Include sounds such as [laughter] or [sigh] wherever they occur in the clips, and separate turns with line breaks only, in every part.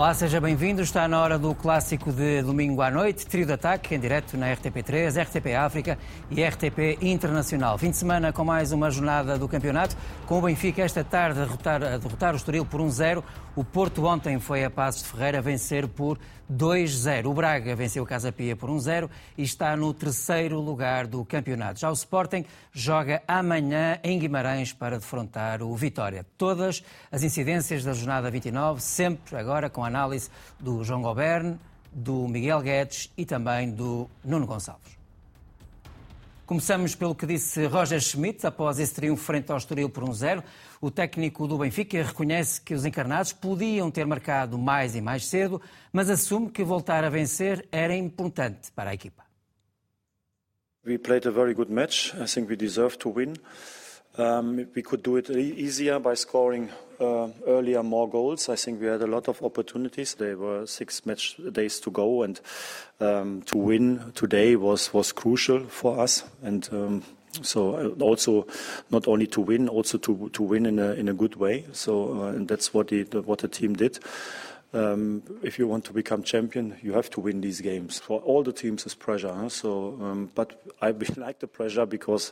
Olá, seja bem-vindo. Está na hora do clássico de domingo à noite, trio de ataque em direto na RTP3, RTP África e RTP Internacional. Fim de semana com mais uma jornada do campeonato, com o Benfica esta tarde a derrotar, a derrotar o Estoril por 1-0. O Porto ontem foi a Passos de Ferreira vencer por 2-0. O Braga venceu o Casa Pia por 1-0 e está no terceiro lugar do campeonato. Já o Sporting joga amanhã em Guimarães para defrontar o Vitória. Todas as incidências da jornada 29, sempre agora com a análise do João Gobern, do Miguel Guedes e também do Nuno Gonçalves. Começamos pelo que disse Roger Schmidt após esse triunfo frente ao Estoril por 1-0. O técnico do Benfica reconhece que os encarnados podiam ter marcado mais e mais cedo, mas assume que voltar a vencer era importante para a equipa.
We played a very good match. I think we deserve to win. Um, we could do it easier by scoring earlier more goals. I think we had a lot of opportunities. There were six match days to go, and um, to win today was was crucial for us. And um, so uh, also not only to win, also to to win in a in a good way. So uh, and that's what the what the team did. Um, if you want to become champion, you have to win these games. For all the teams, is pressure. Huh? So, um, but [laughs] I like the pressure because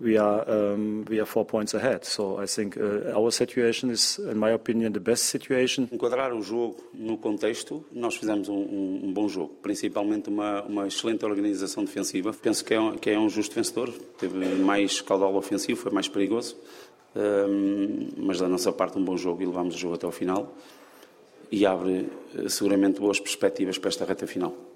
we are um, we are four points ahead. So I think uh, our situation is, in my opinion, the best situation.
Enquadrar o jogo no contexto, nós fizemos um, um, bom jogo, principalmente uma, uma excelente organização defensiva. Penso que é, um, que é um justo vencedor. Teve mais caudal ofensivo, foi mais perigoso. Mas da nossa parte um bom jogo e levámos o jogo até ao final e abre eh, seguramente boas perspectivas para esta reta final.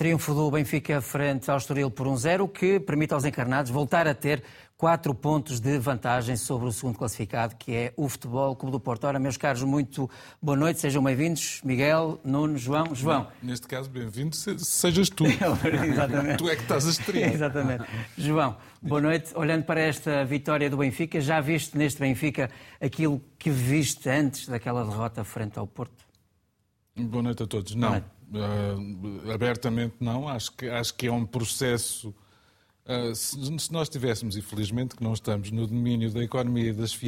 Triunfo do Benfica frente ao Estoril por 1-0, que permite aos encarnados voltar a ter quatro pontos de vantagem sobre o segundo classificado, que é o Futebol Clube do Porto. Ora, meus caros, muito boa noite, sejam bem-vindos. Miguel, Nuno, João. João.
Neste caso, bem-vindo sejas tu. [laughs]
Exatamente.
tu é que estás a estrear.
Exatamente. João, boa noite. Olhando para esta vitória do Benfica, já viste neste Benfica aquilo que viste antes daquela derrota frente ao Porto?
Boa noite a todos. Não, uh, abertamente não. Acho que, acho que é um processo Uh, se, se, nós tivéssemos, infelizmente, que não estamos no domínio da economia e das,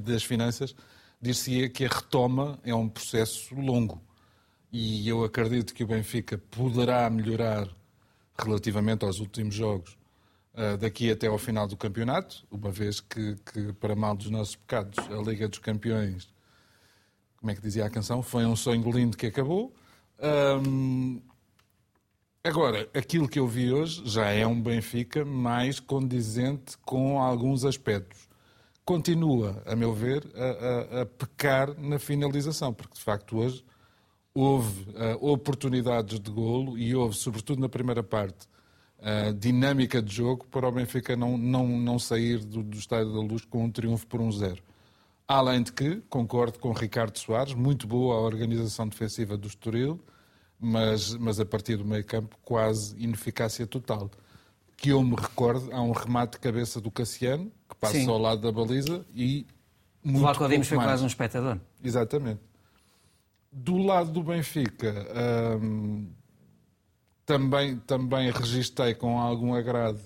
das finanças, dir-se-ia que a retoma é um processo longo. E eu acredito que o Benfica poderá melhorar relativamente aos últimos jogos uh, daqui até ao final do campeonato, uma vez que, que, para mal dos nossos pecados, a Liga dos Campeões, como é que dizia a canção, foi um sonho lindo que acabou. Agora, aquilo que eu vi hoje já é um Benfica mais condizente com alguns aspectos. Continua, a meu ver, a, a, a pecar na finalização, porque de facto hoje houve uh, oportunidades de golo e houve, sobretudo na primeira parte, uh, dinâmica de jogo para o Benfica não, não, não sair do, do Estádio da Luz com um triunfo por um zero. Além de que, concordo com Ricardo Soares, muito boa a organização defensiva do Estoril, mas, mas a partir do meio campo quase ineficácia total. Que eu me recordo, há um remate de cabeça do Cassiano, que passa Sim. ao lado da baliza e muito
O Vlaco Dimos foi quase um espectador.
Exatamente. Do lado do Benfica, hum, também, também registrei com algum agrado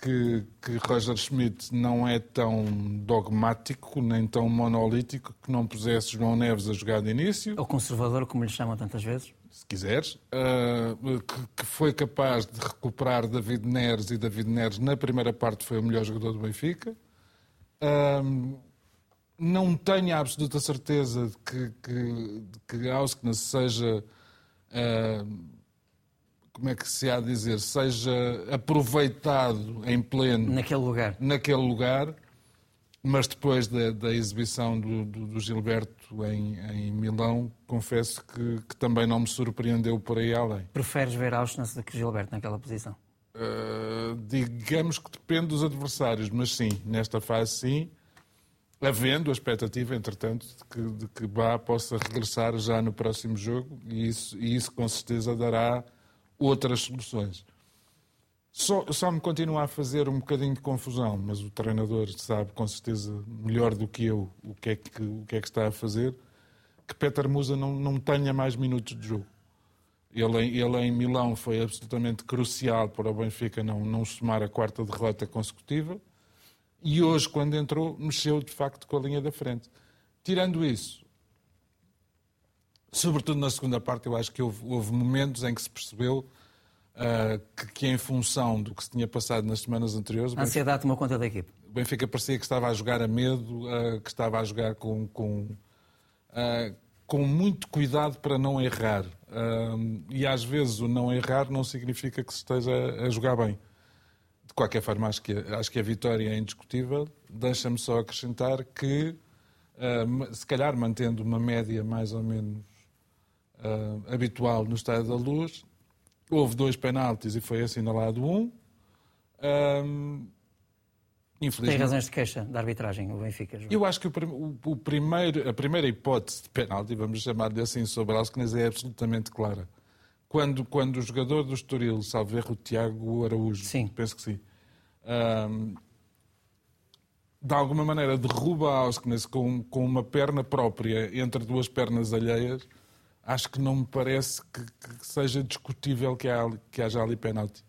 que, que Roger Schmidt não é tão dogmático nem tão monolítico que não pusesse João Neves a jogar de início.
Ou conservador, como lhe chamam tantas vezes
se quiseres, uh, que, que, foi capaz de recuperar David Neres e David Neres na primeira parte foi o melhor jogador do Benfica. Uh, não tenho a absoluta certeza de que, que, de que Ausknes seja, uh, como é que se há de dizer, seja aproveitado em pleno
naquele lugar.
Naquele lugar mas depois da, da exibição do, do, do Gilberto em, em, Milão, confesso que, que, também não me surpreendeu por aí além.
Preferes ver Auschwitz do que Gilberto naquela posição?
Uh, digamos que depende dos adversários, mas sim, nesta fase sim, havendo a expectativa, entretanto, de que, de que Bá possa regressar já no próximo jogo e isso, e isso com certeza dará outras soluções. Só, só, me continua a fazer um bocadinho de confusão, mas o treinador sabe com certeza melhor do que eu o que é que, o que, é que está a fazer, que Peter Musa não, não tenha mais minutos de jogo. Ele, ele em Milão foi absolutamente crucial para o Benfica não, não somar a quarta derrota consecutiva e hoje, quando entrou, mexeu de facto com a linha da frente. Tirando isso, Sobretudo na segunda parte, eu acho que houve, houve momentos em que se percebeu uh, que, que, em função do que se tinha passado nas semanas anteriores.
A ansiedade tomou conta da equipe.
O Benfica parecia que estava a jogar a medo, uh, que estava a jogar com, com, uh, com muito cuidado para não errar. e às vezes o não errar não significa que se esteja a jogar bem. De qualquer forma, acho que, acho que a vitória é indiscutível. Deixa-me só acrescentar que, se calhar mantendo uma média mais ou menos uh, habitual no Estádio da Luz. Houve dois penaltis e foi assinalado um.
um Infelizmente... Tem razões de queixa da arbitragem, o Benfica. João.
Eu acho que o, o, o, primeiro, a primeira hipótese de penalti, vamos chamar-lhe assim, sobre Alsquinez é absolutamente clara. Quando, quando o jogador do Estoril, salvo erro, o Tiago Araújo, sim. penso que sim, um, de alguma maneira derruba Alsquinez com, com uma perna própria entre duas pernas alheias, acho que não me parece que, que seja discutível que, há, que haja ali penalti.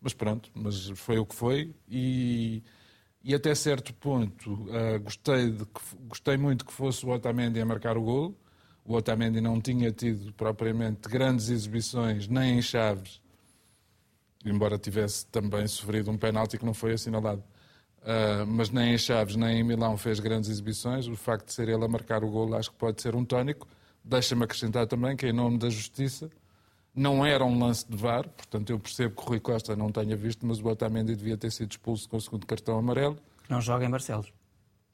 Mas pronto, mas foi o que foi e, e até certo ponto uh, gostei, de que, gostei muito que fosse o Otamendi a marcar o gol. O Otamendi não tinha tido propriamente grandes exibições, nem em Chaves, embora tivesse também sofrido um penalti que não foi assinalado. Uh, mas nem em Chaves, nem em Milão fez grandes exibições. O facto de ser ele a marcar o gol acho que pode ser um tónico. Deixa-me acrescentar também que, em nome da Justiça, não era um lance de VAR, portanto eu percebo que o Rui Costa não tenha visto, mas o Otamendi devia ter sido expulso com o segundo cartão amarelo.
Não joga em Barcelos.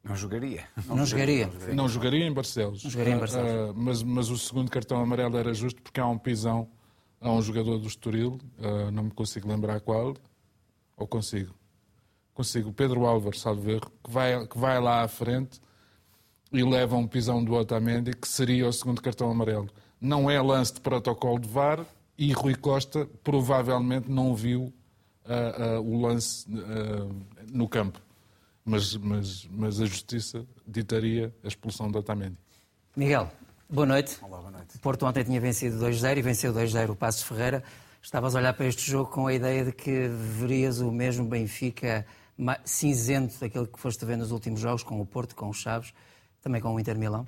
Não jogaria.
Não, não jogaria.
jogaria. Não jogaria em Barcelos.
Não jogaria em Barcelos. Uh,
mas, mas o segundo cartão amarelo era justo porque há um pisão a um jogador do Estoril, uh, não me consigo lembrar qual, ou consigo. Consigo. Pedro Álvares, salvo erro, que vai, que vai lá à frente e leva um pisão do Otamendi, que seria o segundo cartão amarelo. Não é lance de protocolo de VAR e Rui Costa provavelmente não viu uh, uh, o lance uh, no campo. Mas, mas, mas a Justiça ditaria a expulsão do Otamendi.
Miguel, boa noite.
Olá, boa noite.
Porto ontem tinha vencido 2-0 e venceu 2-0 o Passos Ferreira. Estavas a olhar para este jogo com a ideia de que verias o mesmo Benfica cinzento daquele que foste ver nos últimos jogos, com o Porto, com o Chaves também com o Inter Milão.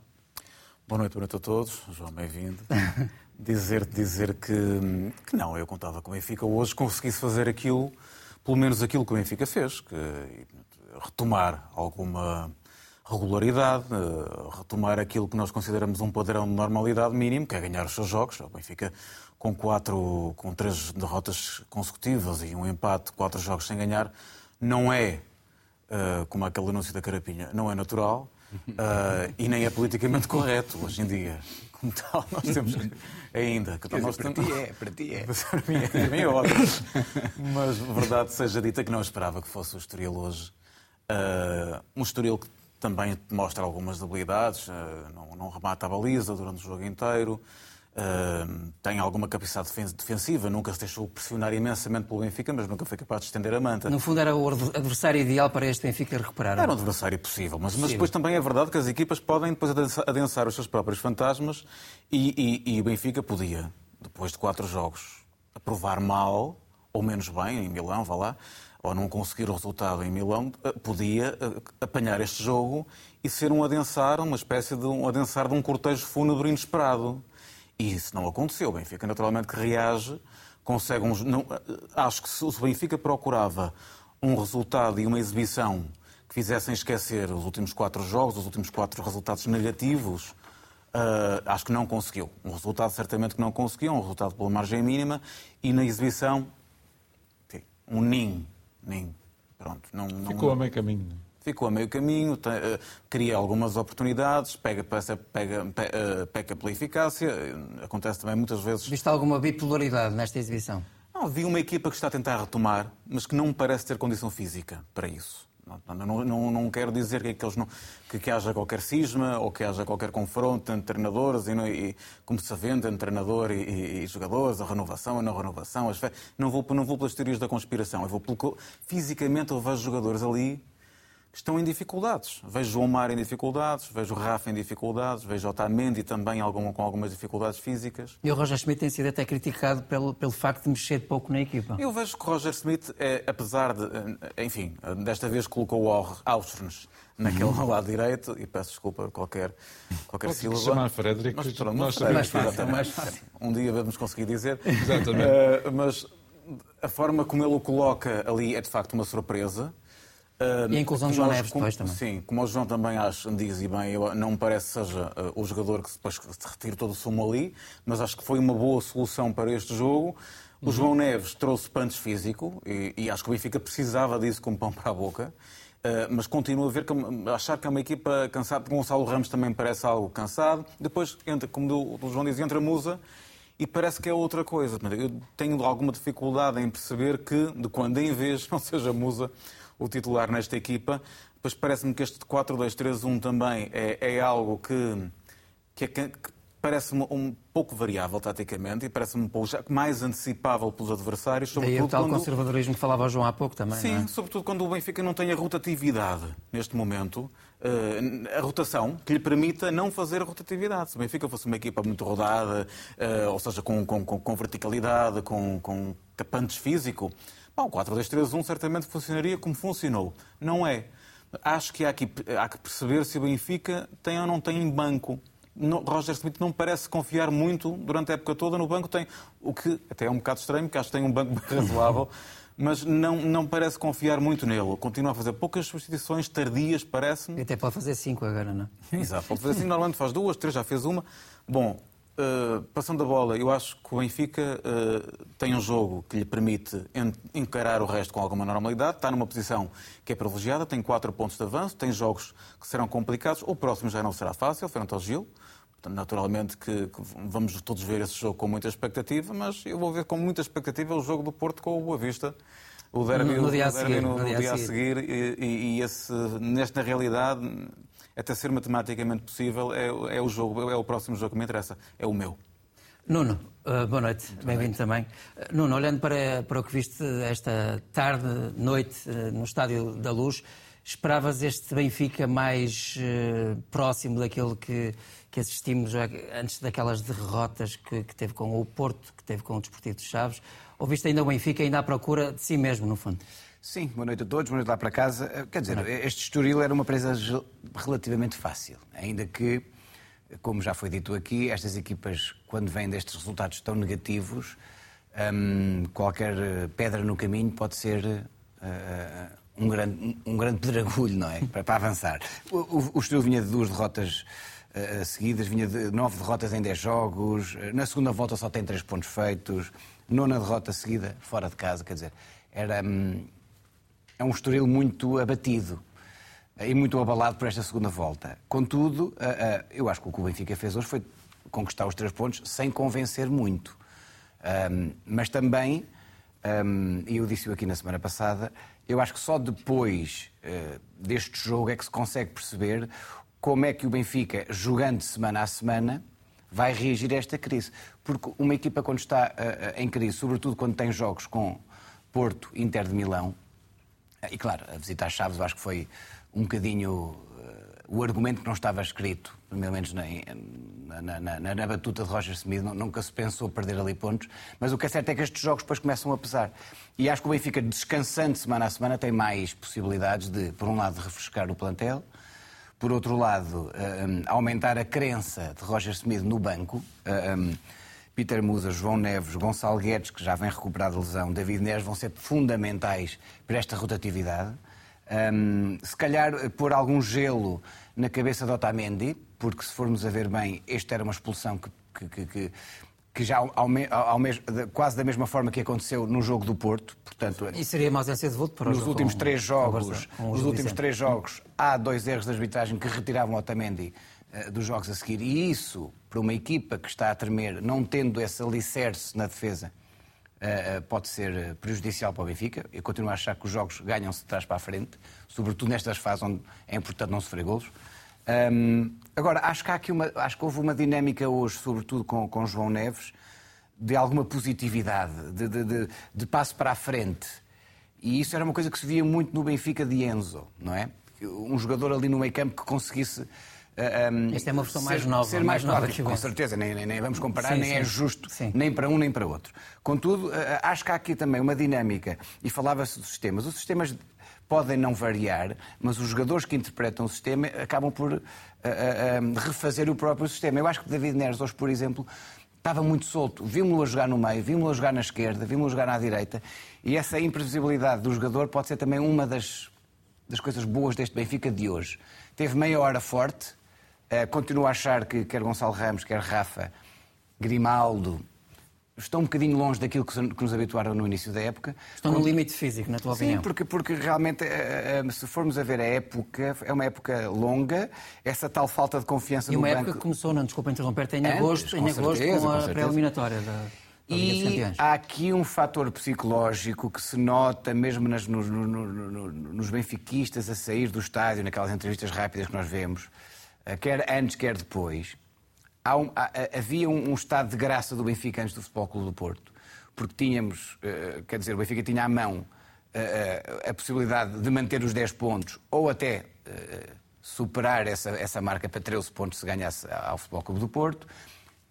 Boa noite, boa noite a todos. João, bem-vindo. [laughs] dizer dizer que, que não, eu contava com o Benfica hoje conseguisse fazer aquilo, pelo menos aquilo que o Benfica fez, que retomar alguma regularidade, retomar aquilo que nós consideramos um padrão de normalidade mínimo, que é ganhar os seus jogos. O Benfica com quatro, com três derrotas consecutivas e um empate, quatro jogos sem ganhar, não é, eh, como aquele anúncio da Carapinha, não é natural. Uh, e nem é politicamente correto hoje em dia. Como tal, nós temos ainda.
Que nós para, temos... ti é, para ti é. [laughs]
para mim é, para mim é ótimo. Mas, verdade seja dita, que não esperava que fosse o Estoril hoje. Uh, um Estoril que também mostra algumas debilidades, uh, não, não remata a baliza durante o jogo inteiro. Uh, tem alguma capacidade defensiva, nunca se deixou pressionar imensamente pelo Benfica, mas nunca foi capaz de estender a manta.
No fundo, era o adversário ideal para este Benfica recuperar.
Era um adversário possível, mas, mas depois também é verdade que as equipas podem depois adensar os seus próprios fantasmas e, e, e o Benfica podia, depois de quatro jogos, aprovar mal, ou menos bem, em Milão, vá lá, ou não conseguir o resultado em Milão, eh, podia eh, apanhar este jogo e ser um adensar, uma espécie de um adensar de um cortejo fúnebre inesperado. E isso não aconteceu. O Benfica, naturalmente, que reage, consegue uns. Não, acho que se o Benfica procurava um resultado e uma exibição que fizessem esquecer os últimos quatro jogos, os últimos quatro resultados negativos, uh, acho que não conseguiu. Um resultado certamente que não conseguiu, um resultado pela margem mínima, e na exibição, um nin. nin. Pronto, não, não...
Ficou a meio caminho
ficou a meio caminho, tem, uh, cria algumas oportunidades, pega, pega, pega, uh, peca pela eficácia, acontece também muitas vezes.
Viste alguma bipolaridade nesta exibição?
Não, vi uma equipa que está a tentar retomar, mas que não me parece ter condição física para isso. Não, não, não, quero dizer que, eles não, que, que, haja qualquer cisma ou que haja qualquer confronto entre treinadores e, e como se vende entre treinador e, e, e, jogadores, a renovação, a não renovação. As não, vou, não vou pelas teorias da conspiração, eu vou pelo, fisicamente eu vejo jogadores ali estão em dificuldades. Vejo João Mar em dificuldades, vejo Rafa em dificuldades, vejo Otamendi também algum, com algumas dificuldades físicas.
E o Roger Schmidt tem sido até criticado pelo, pelo facto de mexer pouco na equipa.
Eu vejo que o Roger Schmidt, é, apesar de, eh, enfim, desta vez colocou o Austrens naquele uhum. [laughs] lado direito, e peço desculpa por qualquer, qualquer sílaba.
chamar Frederico,
mas, pronto, nós sabemos
mais fácil, mais fácil.
Um dia vamos conseguir dizer.
Exatamente. Uh,
mas a forma como ele o coloca ali é de facto uma surpresa.
E a inclusão de João Neves depois também.
Sim, como o João também acho, diz e bem, eu, não me parece que seja uh, o jogador que depois se retire todo o sumo ali, mas acho que foi uma boa solução para este jogo. O uhum. João Neves trouxe punch físico e, e, acho que o Benfica precisava disso como pão para a boca. Uh, mas continuo a ver que, achar que é uma equipa cansada. Porque Gonçalo Ramos também parece algo cansado. Depois, entra, como o João diz, entra a Musa e parece que é outra coisa. Eu tenho alguma dificuldade em perceber que, de quando em vez, [laughs] não seja Musa o titular nesta equipa. Pois parece-me que este 4-2-3-1 também é, é algo que, que, é, que parece-me um pouco variável taticamente e parece-me um pouco mais antecipável pelos adversários.
Daí o tal quando... conservadorismo que falava o João há pouco também,
Sim,
é?
sobretudo quando o Benfica não tem a rotatividade neste momento, uh, a rotação que lhe permita não fazer a rotatividade. Se o Benfica fosse uma equipa muito rodada, uh, ou seja, com, com, com verticalidade, com, com tapantes físico, bom, o 4-2-3-1 certamente funcionaria como funcionou. Não é. Acho que há, aqui, há que perceber se o Benfica tem ou não tem banco no, Roger Smith não parece confiar muito durante a época toda no banco. Tem o que até é um bocado estranho, porque acho que tem um banco [laughs] razoável, mas não, não parece confiar muito nele. Continua a fazer poucas substituições tardias, parece-me.
Até pode fazer cinco agora, não
é? Exato, pode fazer cinco. Normalmente faz duas, três, já fez uma. Bom, Uh, passando a bola, eu acho que o Benfica uh, tem um jogo que lhe permite encarar o resto com alguma normalidade. Está numa posição que é privilegiada, tem quatro pontos de avanço, tem jogos que serão complicados. O próximo já não será fácil, frente ao Gil. Portanto, naturalmente que, que, vamos todos ver esse jogo com muita expectativa, mas eu vou ver com muita expectativa o jogo do Porto com o Boa Vista.
O derby no, no dia, a seguir,
no, no dia, dia a seguir. E, e, e esse, nesta realidade até ser matematicamente possível, é, é o jogo, é o próximo jogo que me interessa, é o meu.
Nuno, uh, boa noite, bem-vindo também. Uh, Nuno, olhando para, para o que viste esta tarde, noite, uh, no Estádio da Luz, esperavas este Benfica mais próximo daquele que, que assistimos antes daquelas derrotas que, que, teve com o Porto, que teve com o Desportivo de Chaves? Ou viste ainda o Benfica ainda à procura de si mesmo, no fundo?
Sim, boa noite a todos, boa noite lá para casa. Eh, quer dizer, este Estoril era uma presa relativamente fácil, ainda que, como já foi dito aqui, estas equipas, quando vêm destes resultados tão negativos, um, qualquer pedra no caminho pode ser uh, um, grande, um grande pedregulho, não é? [laughs] Para, para avançar. O, o, o Estoril vinha de duas derrotas uh, seguidas, vinha de nove derrotas em dez jogos, na segunda volta só tem três pontos feitos, nona derrota seguida, fora de casa, quer dizer, era. Um, é um Estoril muito abatido e muito abalado por esta segunda volta. Contudo, eu acho que o que o Benfica fez hoje foi conquistar os três pontos sem convencer muito. Mas também, e eu disse-o aqui na semana passada, eu acho que só depois eh, deste jogo é que se consegue perceber como é que o Benfica, jogando semana a semana, vai reagir a esta crise. Porque uma equipa, quando está eh, eh, em crise, sobretudo quando tem jogos com Porto, Inter de Milão, e claro, a visita às Chaves eu acho que foi um bocadinho uh, o argumento que não estava escrito, pelo menos na, na, na, na batuta de Roger Smith, nunca se pensou perder ali pontos, mas o que é certo é que estes jogos depois começam a pesar. E acho que o Benfica, descansando semana a semana, tem mais possibilidades de, por um lado, refrescar o plantel, por outro lado, um, aumentar a crença de Roger Smith no banco. Um, Peter Musa, João Neves, Gonçalo Guedes, que já vem recuperado de lesão, David Neres, vão ser fundamentais para esta rotatividade. Um, se calhar pôr algum gelo na cabeça de Otamendi, porque se formos a ver bem, esta era uma expulsão que, que, que, que já ao, ao, ao, quase da mesma forma que aconteceu no jogo do Porto. Portanto,
e seria uma ausência de voto para
Nos últimos três jogos, nos últimos três jogos, há dois erros de arbitragem que retiravam Otamendi dos jogos a seguir. E isso para uma equipa que está a tremer, não tendo esse alicerce na defesa, eh, eh, pode ser prejudicial para o Benfica. Eu continuo a achar que os jogos ganham-se de trás para a frente, sobretudo nestas fases onde é importante não sofrer golos. Agora, acho que, há aqui uma, acho que houve uma dinâmica hoje, sobretudo com, com João Neves, de alguma positividade, de, de, de, de, passo para a frente. E isso era uma coisa que se via muito no Benfica de Enzo, não é? um jogador ali no meio campo que conseguisse
um, Esta é uma versão ser, mais nova.
Ser mais, mais nova, com certeza, nem, nem, nem, vamos comparar, sim, nem é sim. é justo, sim. nem para um nem para outro. Contudo, acho que há aqui também uma dinâmica, e falava-se dos sistemas. Os sistemas podem não variar, mas os jogadores que interpretam o sistema acabam por uh, uh, refazer o próprio sistema. Eu acho que David Neres, hoje, por exemplo, estava muito solto. Vimos-lo a jogar no meio, vimos-lo a jogar na esquerda, vimos-lo a jogar na direita, e essa imprevisibilidade do jogador pode ser também uma das, das coisas boas deste Benfica de hoje. Teve meia hora forte, Uh, continuo a achar que quer Gonçalo Ramos, quer Rafa, Grimaldo, estão um bocadinho longe daquilo que, nos habituaram no início da época.
Estão no limite físico, na tua
Sim,
opinião?
Sim, porque, porque realmente, uh, uh, se formos a ver a época, é uma época longa, essa tal falta de confiança
e
no
banco...
E
uma época que começou, não desculpa interromper, em agosto, em agosto certeza, com a pré-eliminatória da...
E há aqui um fator psicológico que se nota mesmo nas, nos, no, no, nos benfiquistas a sair do estádio, naquelas entrevistas rápidas que nós vemos, eh, quer antes, quer depois, um, havia um, estado de graça do Benfica antes do Futebol Clube do Porto. Porque tínhamos, uh, quer dizer, o Benfica tinha à mão a possibilidade de manter os 10 pontos ou até superar essa, essa marca para 13 pontos se ganhasse ao Futebol Clube do Porto.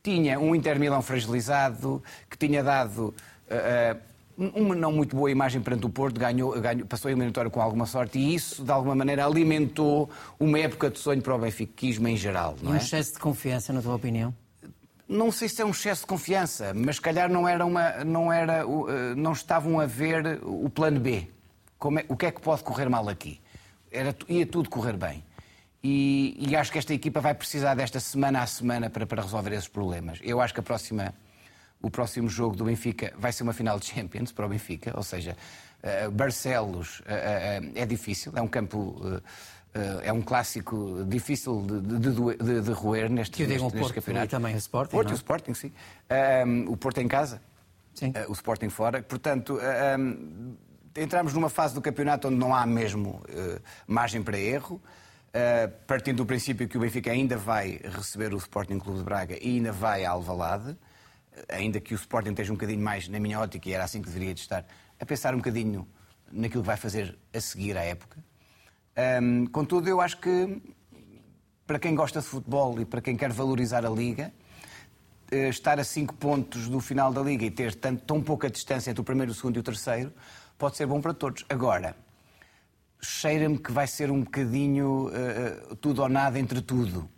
Tinha um Inter Milão fragilizado, que tinha dado uma não muito boa imagem perante o Porto, ganhou, ganhou, passou a eliminatória com alguma sorte e isso, de alguma maneira, alimentou uma época de sonho para o benfiquismo em geral. Não
um
é?
excesso de confiança, na tua opinião?
Não sei se é um excesso de confiança, mas se calhar não, era uma, não, era, eh, não estavam a ver o plano B. É, o que é que pode correr mal aqui? Era, ia tudo correr bem. E, e, acho que esta equipa vai precisar desta semana a semana para, para resolver esses problemas. Eu acho que a próxima o próximo jogo do Benfica vai ser uma final de Champions para o Benfica, ou seja, uh, Barcelos uh, uh, é difícil, é um campo. é um clássico difícil de, de, de, de roer neste,
neste,
neste
Porto,
campeonato.
E também o Sporting.
Porto
não?
o Sporting, sim. Um, o Porto em casa,
sim.
o Sporting fora. Portanto, um, entramos numa fase do campeonato onde não há mesmo margem para erro. Uh, partindo do princípio que o Benfica ainda vai receber o Sporting Clube de Braga e ainda vai a Alvalade ainda que o Sporting esteja um bocadinho mais, na minha ótica, e era assim que deveria de estar, a pensar um bocadinho naquilo que vai fazer a seguir à época. Um, contudo, eu acho que para quem gosta de futebol e para quem quer valorizar a Liga, eh, estar a 5 pontos do final da Liga e ter tanto, tão pouca distância entre o primeiro, o segundo e o terceiro, pode ser bom para todos. Agora, cheira-me que vai ser um bocadinho uh, tudo ou nada entre tudo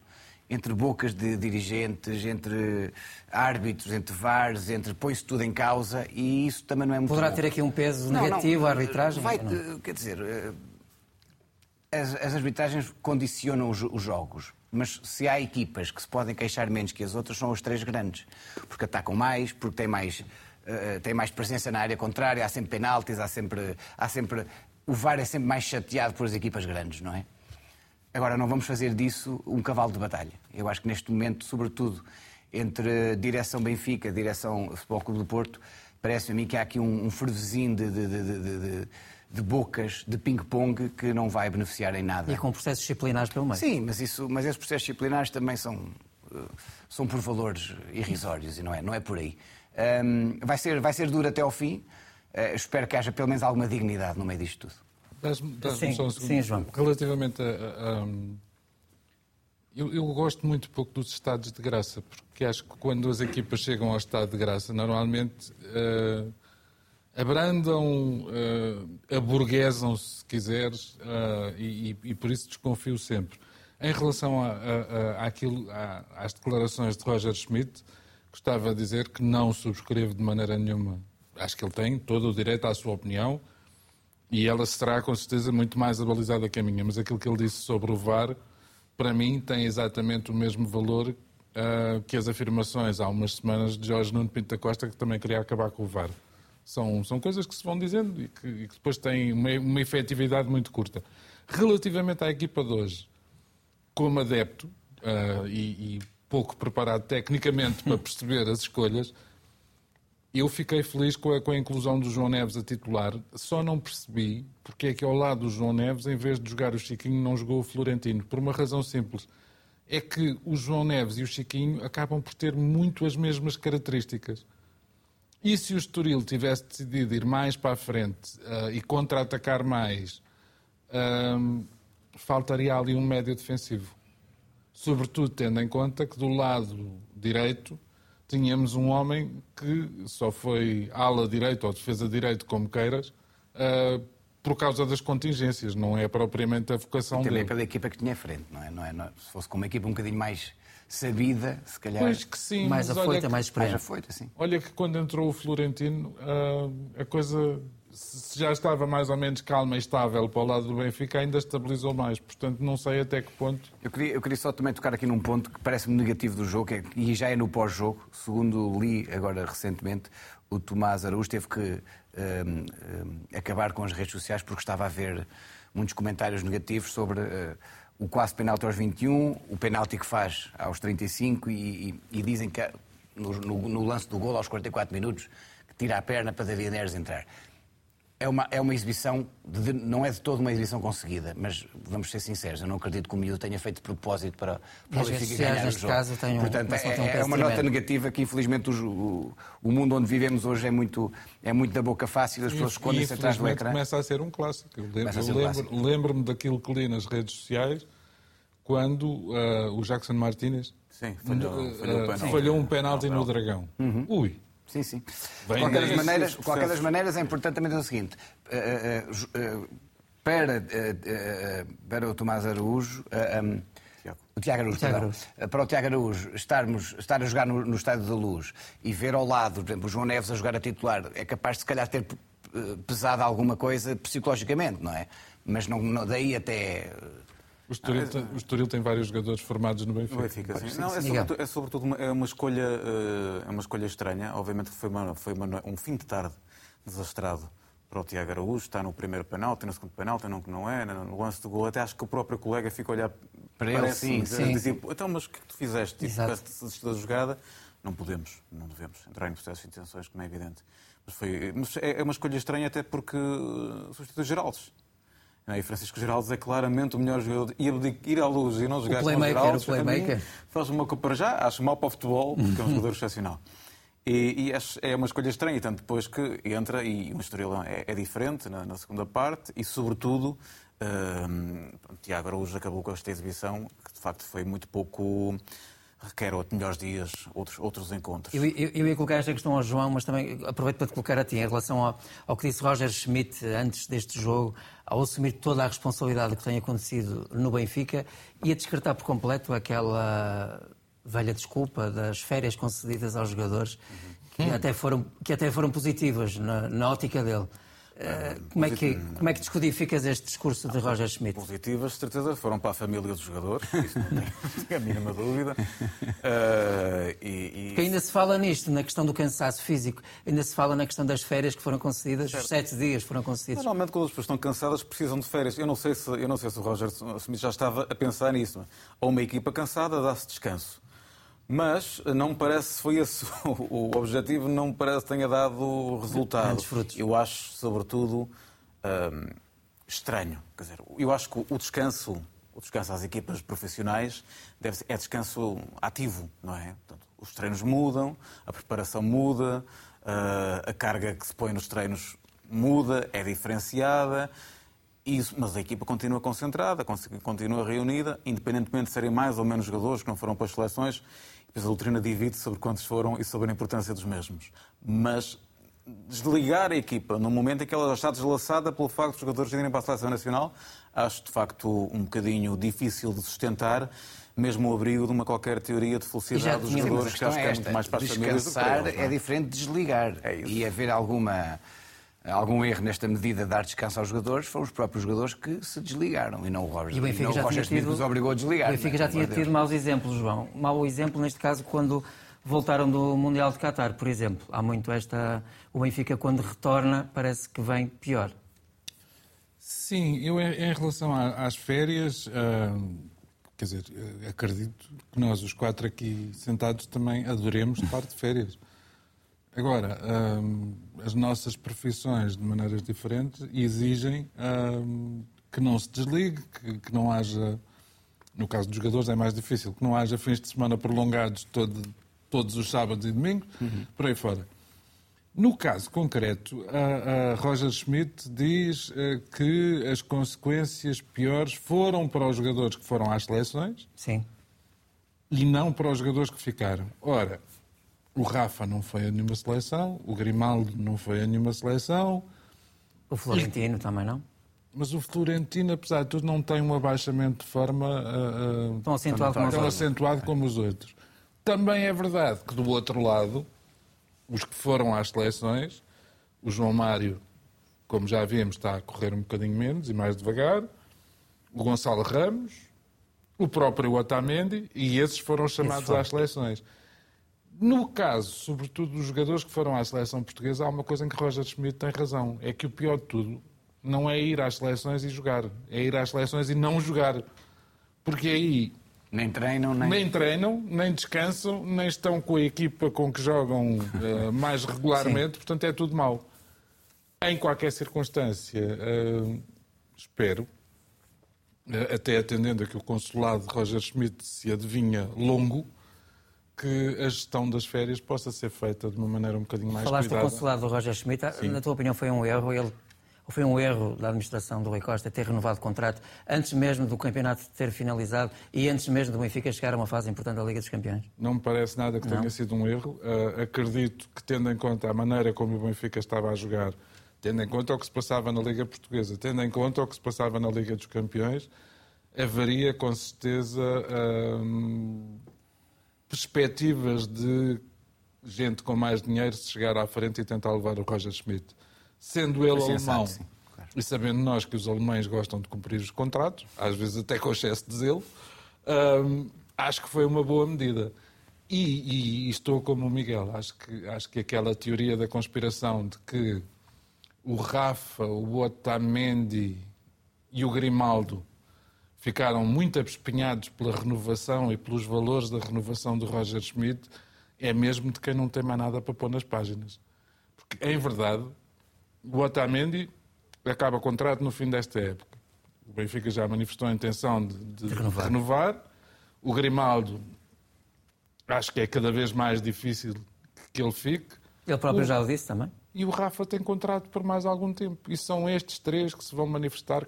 entre bocas de dirigentes, entre árbitros, entre VARs, entre põe-se tudo em causa e isso também não é muito
Poderá
bom.
ter aqui um peso negativo a arbitragem?
Vai, quer dizer, eh, as, as arbitragens condicionam os, os, jogos, mas se há equipas que se podem queixar menos que as outras, são as três grandes, porque atacam mais, porque têm mais, uh, têm mais presença na área contrária, há sempre penaltis, há sempre, há sempre... O VAR é sempre mais chateado por as equipas grandes, não é? Agora, não vamos fazer disso um cavalo de batalha. Eu acho que neste momento, sobretudo entre direção Benfica, direção Futebol Clube do Porto, parece-me a mim que há aqui um, um fervezinho de, de, de, de bocas, de ping-pong, que não vai beneficiar em nada.
E com processos disciplinares pelo meio.
Sim, mas, isso, mas esses processos disciplinares também são, eh, são por valores irrisórios e não é, não é por aí. Um, vai, ser, vai ser duro até ao fim. Uh, espero que haja pelo menos alguma dignidade no meio disto tudo.
Dás-me só um segundo. Sim, João. Relativamente a. a, eu, eu, gosto muito pouco dos estados de graça, porque acho que quando as equipas chegam ao estado de graça, normalmente uh, abrandam, uh, aburguesam-se, se quiseres, uh, e, e, por isso desconfio sempre. Em relação a, a, àquilo, a, às declarações de Roger Schmidt, gostava de dizer que não subscrevo de maneira nenhuma. Acho que ele tem todo o direito à sua opinião e ela será, com certeza, muito mais abalizada que a minha. Mas aquilo que ele disse sobre o VAR, para mim, tem exatamente o mesmo valor uh, que as afirmações há umas semanas de Jorge Nuno Pinto da Costa, que também queria acabar com o VAR. São, são coisas que se vão dizendo e que, e que depois têm uma, uma efetividade muito curta. Relativamente à equipa de hoje, como adepto uh, e, e pouco preparado tecnicamente para perceber as escolhas, eu fiquei feliz com a, com a, inclusão do João Neves a titular, só não percebi porque é que ao lado do João Neves, em vez de jogar o Chiquinho, não jogou o Florentino. Por uma razão simples. É que o João Neves e o Chiquinho acabam por ter muito as mesmas características. E se o Estoril tivesse decidido ir mais para a frente uh, e contra-atacar mais, uh, faltaria ali um médio defensivo. Sobretudo tendo em conta que do lado direito tínhamos um homem que só foi ala direito ou defesa direito, como queiras, uh, por causa das contingências, não é propriamente a vocação
e também
dele.
pela equipa que tinha à frente, não é? Não é? Não é? Se fosse com uma equipa um bocadinho mais sabida, se calhar.
Pois que sim,
mais afoita,
olha
mais
que,
experiente.
Mais afoita, sim.
Olha que quando entrou o Florentino, uh, a coisa se já estava mais ou menos calma e estável para o lado do Benfica, ainda estabilizou mais. Portanto, não sei até que ponto.
Eu queria, eu queria só também tocar aqui num ponto que parece-me negativo do jogo, é, e já é no pós-jogo. Segundo li agora recentemente, o Tomás Araújo teve que hum, hum, acabar com as redes sociais porque estava a ver muitos comentários negativos sobre uh, o quase penalti aos 21, o penalti que faz aos 35 e, e, e dizem que no, no, no, lance do gol aos 44 minutos que tira a perna para David Neres entrar é uma, é uma exibição, de, não é de toda uma exibição conseguida, mas vamos ser sinceros, eu não acredito que o miúdo tenha feito de propósito para, para
o Benfica ganhar o jogo. Caso, tem um,
Portanto, é, um é uma nota negativa que infelizmente o, o, mundo onde vivemos hoje é muito, é muito da boca fácil, as pessoas escondem-se atrás do ecrã.
começa a ser um clássico. Eu lembro-me lembro, lembro daquilo que li nas redes sociais quando uh, o Jackson Martínez
Sim, falhou, uh, falhou,
falhou um penalti no Dragão.
Uhum.
Ui!
Sim, sim. de qualquer das maneiras, qualquer das maneiras, é importante também dizer o seguinte: uh, uh, para, para o Tomás Araújo. Um, o Tiago Araújo, Tiago Araújo. Para o Tiago Araújo estarmos, estar a jogar no, no Estádio da Luz e ver ao lado, por exemplo, o João Neves a jogar a titular, é capaz de se calhar ter pesado alguma coisa psicologicamente, não é? Mas não, não daí até
o Estoril, tem, o Estoril tem vários jogadores formados no Benfica.
No Benfica sim. Não, é sobretudo, é sobretudo uma, é uma, escolha, eh, é uma escolha estranha. Obviamente que foi, uma, foi uma, um fim de tarde desastrado para o Tiago Araújo. Está no primeiro penalti, no segundo penalti, não que não é, no lance do gol. Até acho que o próprio colega fica a olhar
para ele, sim, sim.
Dizer, então, mas o que é que tu fizeste? Tipo, desistir da jogada. Não podemos, não devemos entrar em processo de intenções, como é evidente. Mas, foi, mas é, é uma escolha estranha até porque substitui Geraldes. E Francisco Geraldes é claramente o melhor jogador. E ir à luz e não jogar
com Geraldes,
o playmaker. faz uma para já, acho mal para o futebol, porque é um jogador excepcional. E, e é uma escolha estranha, tanto depois que entra, e o Estrela é, é diferente na, na, segunda parte, e sobretudo, um, Tiago Araújo acabou com esta exibição, que de facto foi muito pouco requer melhores dias, outros, outros encontros.
Eu, eu, eu, ia colocar esta questão ao João, mas também aproveito para te colocar a ti, em relação ao, ao que disse Roger Schmidt antes deste jogo, ao assumir toda a responsabilidade que tem acontecido no Benfica e a descartar por completo aquela velha desculpa das férias concedidas aos jogadores, que, uhum. até, foram, que até foram positivas na, na ótica dele. Uh, como, é que, como é que descodificas este discurso de Roger Schmidt?
Positivas, de certeza, foram para a família dos jogadores, [laughs] isso não tenho a mínima dúvida. Uh, [laughs]
e, e... Porque ainda se fala nisto, na questão do cansaço físico, ainda se fala na questão das férias que foram concedidas, certo. os sete dias foram concedidos.
Normalmente, quando as pessoas estão cansadas, precisam de férias. Eu não sei se, eu não sei se o Roger Schmidt já estava a pensar nisso. Ou uma equipa cansada dá-se descanso. Mas não me parece, foi esse [laughs] o objetivo, não me parece que tenha dado resultado. Eu acho, sobretudo, hum, estranho. Quer dizer, eu acho que o descanso, o descanso às equipas profissionais deve ser, é descanso ativo, não é? Portanto, os treinos mudam, a preparação muda, uh, a carga que se põe nos treinos muda, é diferenciada. Isso, mas a equipa continua concentrada, continua reunida, independentemente de serem mais ou menos jogadores que não foram para as seleções, depois a doutrina divide sobre quantos foram e sobre a importância dos mesmos. Mas desligar a equipa no momento em que ela já está deslaçada pelo facto dos jogadores irem para a seleção nacional, acho de facto um bocadinho difícil de sustentar, mesmo o abrigo de uma qualquer teoria de felicidade dos jogadores, que acho que é muito mais para as famílias
eles, é? é diferente de desligar. É e haver alguma algum erro nesta medida de dar descanso aos jogadores, foram os próprios jogadores que se desligaram e não o Roger.
E o Benfica já tinha tido,
nos obrigou a desligar.
O Benfica já tinha tido maus exemplos, João. Mau exemplo, neste caso, quando voltaram do Mundial de Qatar, por exemplo. Há muito esta... O Benfica, quando retorna, parece que vem pior.
Sim, eu em relação às férias, uh, quer dizer, acredito que nós, os quatro aqui sentados, também adoremos parte de férias. Agora, hum, as nossas profissões, de maneiras diferentes, exigem hum, que não se desligue, que, que, não haja. No caso dos jogadores é mais difícil, que não haja fins de semana prolongados todo, todos os sábados e domingos, uhum. por aí fora. No caso concreto, a, a Roger Schmidt diz uh, que as consequências piores foram para os jogadores que foram às seleções
Sim.
e não para os jogadores que ficaram. Ora, o Rafa não foi a nenhuma seleção, o Grimaldo não foi a nenhuma seleção.
O Florentino e... também não?
Mas o Florentino, apesar de tudo, não tem um abaixamento de forma uh,
tão acentuado, como,
tão acentuado como os outros. Também é verdade que, do outro lado, os que foram às seleções, o João Mário, como já vimos, está a correr um bocadinho menos e mais devagar, o Gonçalo Ramos, o próprio Otamendi, e esses foram chamados às seleções. No caso, sobretudo, dos jogadores que foram à seleção portuguesa, há uma coisa em que Roger Schmidt tem razão. É que o pior de tudo não é ir às seleções e jogar. É ir às seleções e não jogar. Porque aí
nem treinam, nem...
nem treinam, nem descansam, nem estão com a equipa com que jogam uh, [laughs] mais regularmente, Sim. portanto é tudo mau. Em qualquer circunstância, uh, espero, uh, até atendendo a que o consulado de Roger Schmidt se adivinha longo, que a gestão das férias possa ser feita de uma maneira um bocadinho mais
Falaste
cuidada.
do consulado do Roger Schmidt, Sim. na tua opinião foi um erro ele ou foi um erro da administração do Rui Costa ter renovado o contrato antes mesmo do campeonato ter finalizado e antes mesmo do Benfica chegar a uma fase importante da Liga dos Campeões?
Não me parece nada que Não. tenha sido um erro. Uh, acredito que, tendo em conta a maneira como o Benfica estava a jogar, tendo em conta o que se passava na Liga Portuguesa, tendo em conta o que se passava na Liga dos Campeões, haveria com certeza uh, perspectivas de gente com mais dinheiro se chegar à frente e tentar levar o Roger Schmidt sendo ele assim, alemão sim, claro. e sabendo nós que os alemães gostam de cumprir os contratos, às vezes até com excesso de zelo, hum, acho que foi uma boa medida. E, e, estou como o Miguel, acho que, acho que aquela teoria da conspiração de que o Rafa, o Otamendi e o Grimaldo ficaram muito abespinhados pela renovação e pelos valores da renovação do Roger Schmidt é mesmo de quem não tem mais nada para pôr nas páginas. Porque, em verdade, o Otamendi acaba contrato no fim desta época. O Benfica já manifestou a intenção de, de, de renovar. renovar. O Grimaldo, acho que é cada vez mais difícil que ele fique.
Ele próprio o... já o disse também.
E o Rafa tem contrato por mais algum tempo. E são estes três que se vão manifestar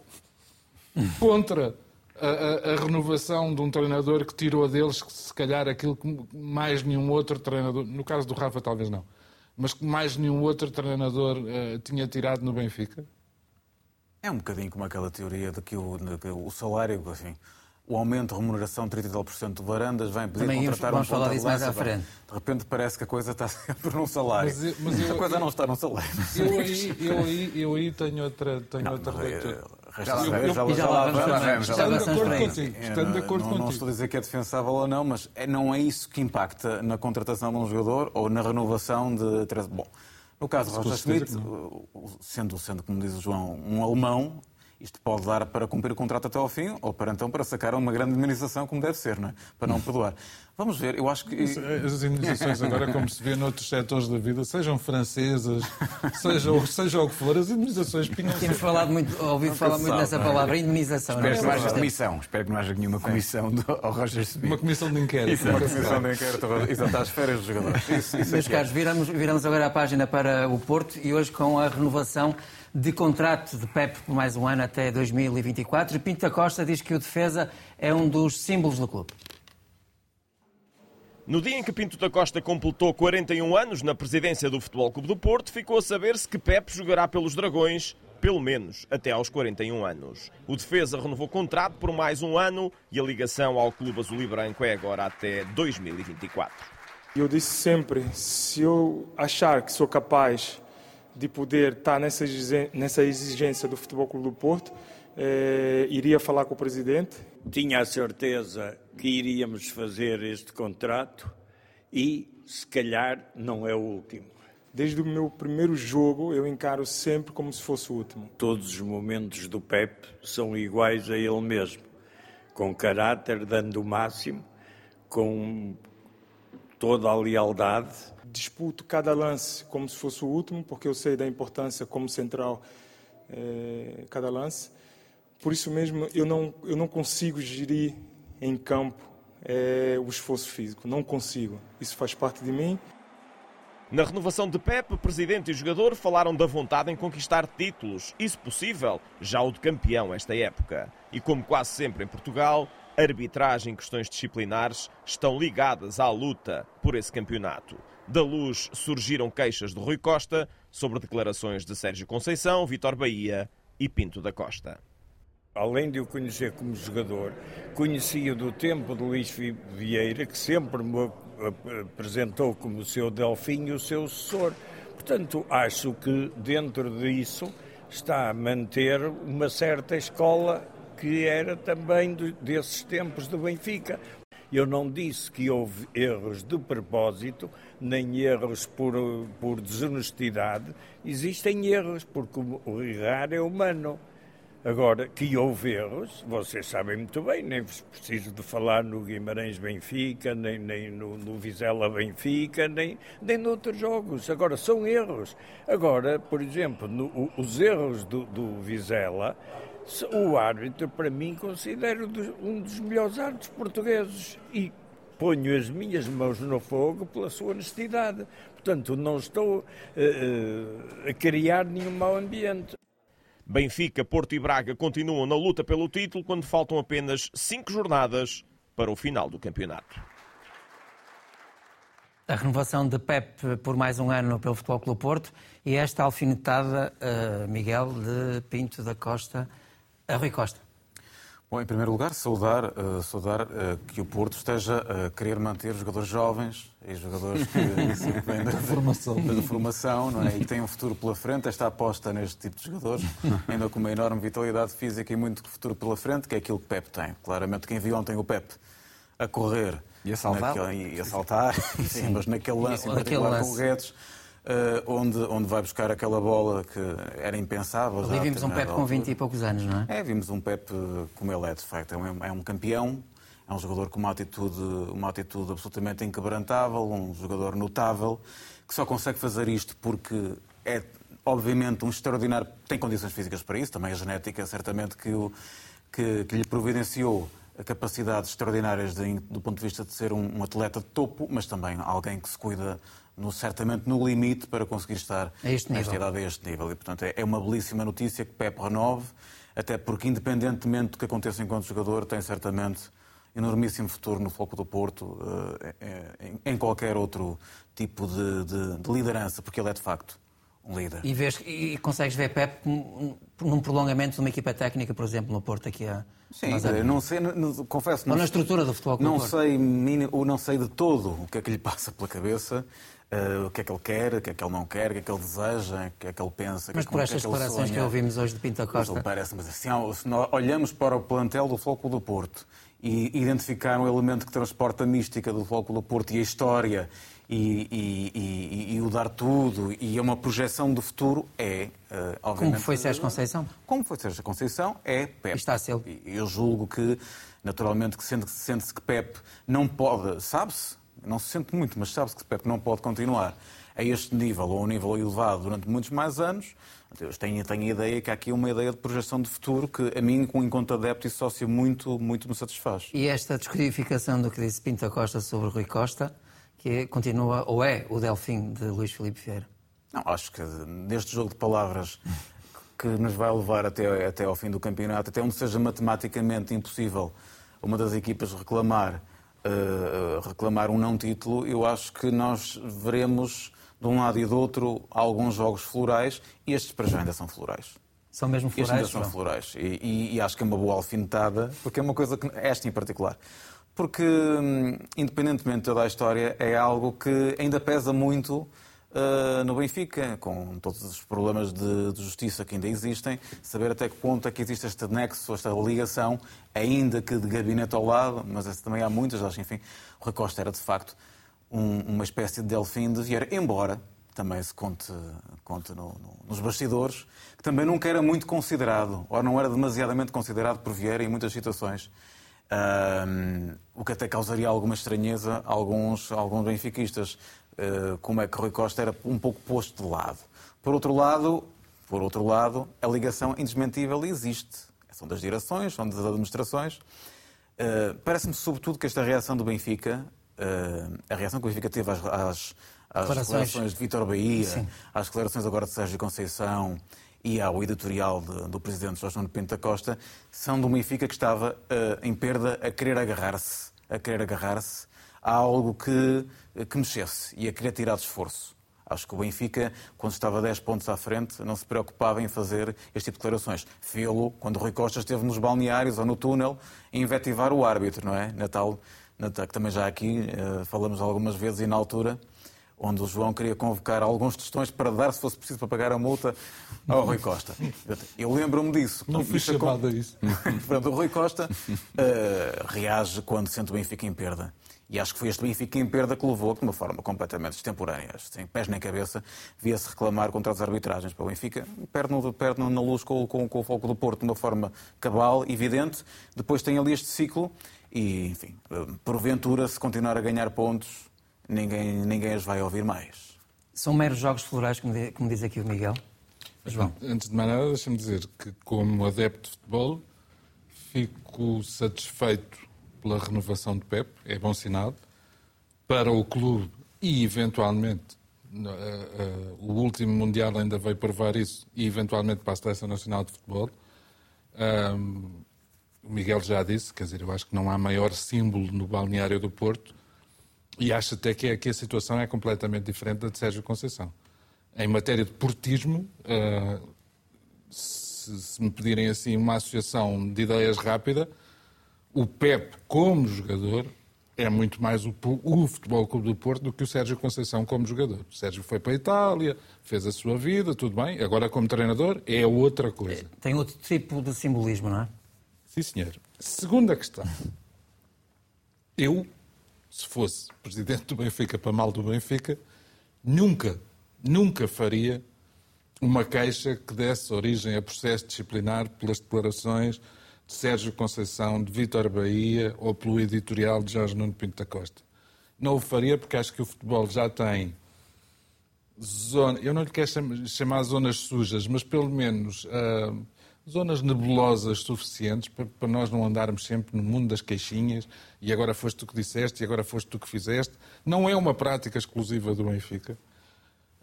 [laughs] contra a, a, renovação de um treinador que tirou deles, se calhar, aquilo que mais nenhum outro treinador. No caso do Rafa, talvez não mas que mais nenhum outro treinador uh, tinha tirado no Benfica?
É um bocadinho como aquela teoria de que o, de que o salário, assim, o aumento de remuneração de 32% de Varandas vem pedir Também contratar
vamos
um
falar disso mais à frente.
De repente parece que a coisa está [laughs] sempre num salário. Mas, mas eu, a coisa eu, não está num salário.
Eu [laughs] aí, eu aí, eu aí tenho outra, tenho não, outra
já, já, já, já lá vamos. Estando de acordo contigo. Estando de acordo contigo. Não estou a dizer que é defensável ou não, mas é, não é isso que impacta na contratação de um jogador ou na renovação de... Bom, no caso de Roger Schmidt, sendo, sendo, como diz o João, um alemão, isto pode dar para cumprir o contrato até ao fim ou para então para sacar uma grande indemnização como deve ser, não é? Para não perdoar. Vamos ver, eu acho que.
As indemnizações agora, como se vê noutros setores da vida, sejam francesas, seja, seja o que for, as indemnizações
pinham Temos falado muito, ouvido falar muito nessa palavra, indemnização.
Espero que não haja comissão, espero que não haja nenhuma comissão do, ao Roger Smith.
Uma comissão de inquérito.
Isso, uma comissão de inquérito, exato, às férias dos jogadores.
Isso, isso Meus é caros, viramos, viramos agora a página para o Porto e hoje com a renovação de contrato de Pep por mais um ano até 2024. Pinto da Costa diz que o defesa é um dos símbolos do clube.
No dia em que Pinto da Costa completou 41 anos na presidência do Futebol Clube do Porto, ficou a saber-se que Pep jogará pelos Dragões, pelo menos até aos 41 anos. O defesa renovou contrato por mais um ano e a ligação ao Clube Azul e Branco é agora até 2024.
Eu disse sempre, se eu achar que sou capaz de poder estar nessa exigência do Futebol Clube do Porto, eh, iria falar com o presidente.
Tinha a certeza que iríamos fazer este contrato e, se calhar, não é o último.
Desde o meu primeiro jogo, eu encaro sempre como se fosse o último.
Todos os momentos do Pep são iguais a ele mesmo, com caráter, dando o máximo, com toda a lealdade
disputo cada lance como se fosse o último, porque eu sei da importância como central é, cada lance. Por isso mesmo, eu não, eu não consigo gerir em campo é, o esforço físico. Não consigo. Isso faz parte de mim.
Na renovação de Pep, presidente e jogador falaram da vontade em conquistar títulos e, se possível, já o de campeão esta época. E como quase sempre em Portugal, arbitragem e questões disciplinares estão ligadas à luta por esse campeonato. Da luz surgiram queixas de Rui Costa sobre declarações de Sérgio Conceição, Vitor Bahia e Pinto da Costa.
Além de o conhecer como jogador, conhecia do tempo de Luís Vieira, que sempre me apresentou como seu Delfim e o seu sucessor. Portanto, acho que dentro disso está a manter uma certa escola que era também desses tempos do Benfica. Eu não disse que houve erros de propósito, nem erros por, por desonestidade. Existem erros, porque o errar é humano. Agora, que houve erros, vocês sabem muito bem, nem preciso de falar no Guimarães Benfica, nem, nem no, no Vizela Benfica, nem, nem noutros jogos. Agora, são erros. Agora, por exemplo, no, os erros do, do Vizela, o árbitro, para mim, considero um dos melhores árbitros portugueses. E ponho as minhas mãos no fogo pela sua honestidade. Portanto, não estou uh, a criar nenhum mau ambiente.
Benfica, Porto e Braga continuam na luta pelo título quando faltam apenas cinco jornadas para o final do campeonato.
A renovação de Pep por mais um ano pelo Futebol Clube Porto e esta alfinetada, uh, Miguel, de Pinto da Costa a Rui Costa.
Bom, em primeiro lugar, saudar, uh, saudar uh, que o Porto esteja a querer manter jogadores jovens e jogadores que, [laughs] vêm da formação, da formação não é? e que têm um futuro pela frente. Esta aposta neste tipo de jogadores, [laughs] ainda com uma enorme vitalidade física e muito futuro pela frente, que é aquilo que o Pep tem. Claramente, quem viu ontem o Pep a correr
e a saltar,
naquele, e a saltar [laughs] sim, mas naquele lance em particular com o Guedes, onde, onde vai buscar aquela bola que era impensável.
Ali vimos um Pep com 20 e poucos anos, não é?
É, vimos um Pep como ele é, de facto. É um, é um campeão, é um jogador com uma atitude, uma atitude absolutamente inquebrantável, um jogador notável, que só consegue fazer isto porque é, obviamente, um extraordinário. tem condições físicas para isso, também a genética, certamente, que, o, que, que lhe providenciou capacidades extraordinárias de, do ponto de vista de ser um, um atleta de topo, mas também alguém que se cuida no, certamente no limite para conseguir estar
a este
nesta idade a este nível. E, portanto, é, é uma belíssima notícia que Pep renove, até porque, independentemente do que aconteça enquanto jogador, tem certamente enormíssimo futuro no Foco do Porto, uh, em, em, qualquer outro tipo de, de, de, liderança, porque ele é de facto um líder.
E, vês, e consegues ver Pep num prolongamento de uma equipa técnica, por exemplo, no Porto aqui a.
Sim, não sei, não, confesso.
Ou na estrutura do futebol
não sei, não sei de todo o que é que lhe passa pela cabeça. Uh, o que é que ele quer, o que é que ele não quer, o que é que ele deseja, o que é que ele pensa.
Mas
que,
por estas
que
é declarações que, que ouvimos hoje de Pinto Costa.
parece, mas assim, se nós olhamos para o plantel do Floco do Porto e identificar um elemento que transporta a mística do Floco do Porto e a história e, e, e, e, o dar tudo e é uma projeção do futuro é, uh, obviamente...
Como foi Sérgio Conceição?
Como foi Sérgio Conceição, é Pep.
Está a ser.
Eu julgo que, naturalmente, que sente-se sente que Pep não pode, sabe-se, não se sente muito, mas sabe-se que Pep não pode continuar a este nível ou a um nível elevado durante muitos mais anos. Eu tenho, tenho a ideia que há aqui uma ideia de projeção de futuro que a mim, enquanto adepto e sócio, muito, muito me satisfaz.
E esta descodificação do que disse Pinto Costa sobre Rui Costa, que é, continua, ou é, o Delfim de Luís Filipe Vieira?
Não, acho que neste jogo de palavras que nos vai levar até, até ao fim do campeonato, até onde seja matematicamente impossível uma das equipas reclamar uh, reclamar um não título, eu acho que nós veremos de um lado e do outro alguns jogos florais e estes para já ainda são florais.
São mesmo florais?
Estes ainda são florais. E, e, e, acho que é uma boa alfinetada, porque é uma coisa que. Esta em particular. Porque, hum, independentemente de toda a história, é algo que ainda pesa muito uh, no Benfica, com todos os problemas de, de, justiça que ainda existem, saber até que ponto é que existe este nexo, esta ligação, ainda que de gabinete ao lado, mas também há muitas, acho enfim, o Rui Costa era de facto um, uma espécie de Delfim de Vieira, embora também se conte, conte no, no, nos bastidores, que também nunca era muito considerado, ou não era demasiadamente considerado por Vieira em muitas situações. Um, o que até causaria alguma estranheza a alguns, alguns benfiquistas. Uh, como é que Rui Costa era um pouco posto de lado. Por outro lado, por outro lado a ligação indesmentível existe. São das direções, são das administrações. Uh, Parece-me, sobretudo, que esta reação do Benfica, uh, a reação que o Benfica teve às, às, às declarações de Vítor Bahia, Sim. às declarações agora de Sérgio Conceição e ao editorial de, do presidente Jorge Nuno Pinto da Costa, são do Benfica que estava uh, em perda a querer agarrar-se, a querer agarrar-se a algo que, que mexesse e a querer tirar de esforço. Acho que o Benfica, quando estava 10 pontos à frente, não se preocupava em fazer este tipo de declarações. Fê-lo quando o Rui Costa esteve nos balneários ou no túnel a invetivar o árbitro, não é? Natal, Natal que também já aqui uh, falamos algumas vezes e na altura onde o João queria convocar alguns tostões para dar, se fosse preciso, para pagar a multa ao Rui Costa. Eu lembro-me disso.
Não fui chamado a isso. [laughs]
Portanto, o Rui Costa uh, reage quando sente o Benfica em perda. E acho que foi este Benfica em perda que levou, de uma forma completamente extemporânea, sem pés nem cabeça, via-se reclamar contra as arbitragens. Para o Benfica, perde, no, perde na luz com, com, com o foco do Porto de uma forma cabal, evidente. Depois tem ali este ciclo e, enfim, porventura, se continuar a ganhar pontos, ninguém, ninguém as vai ouvir mais.
São meros jogos florais, como, diz, como diz aqui o Miguel?
João. Antes de mais nada, deixa-me dizer que, como adepto de futebol, fico satisfeito pela renovação de Pep, é bom sinal, para o clube e, eventualmente, uh, uh, o último Mundial ainda veio provar isso, e, eventualmente, para a Seleção Nacional de Futebol. Um, o Miguel já disse, quer dizer, eu acho que não há maior símbolo no balneário do Porto e acho até que, é, que a situação é completamente diferente da de Sérgio Conceição. Em matéria de portismo, uh, se, se, me pedirem assim uma associação de ideias rápida, o Pep, como jogador, é muito mais o, o Futebol Clube do Porto do que o Sérgio Conceição como jogador. O Sérgio foi para a Itália, fez a sua vida, tudo bem. Agora, como treinador, é outra coisa.
Tem outro tipo de simbolismo, não é?
Sim, senhor. Segunda questão. Eu se fosse presidente do Benfica para mal do Benfica, nunca, nunca faria uma queixa que desse origem a processo disciplinar pelas declarações Sérgio Conceição, de Vítor Bahia ou pelo editorial de Jorge Nuno Pinto da Costa. Não o faria porque acho que o futebol já tem zona, eu não lhe quero chamar zonas sujas, mas pelo menos uh, zonas nebulosas suficientes para, para, nós não andarmos sempre no mundo das queixinhas e agora foste tu que disseste e agora foste tu que fizeste. Não é uma prática exclusiva do Benfica.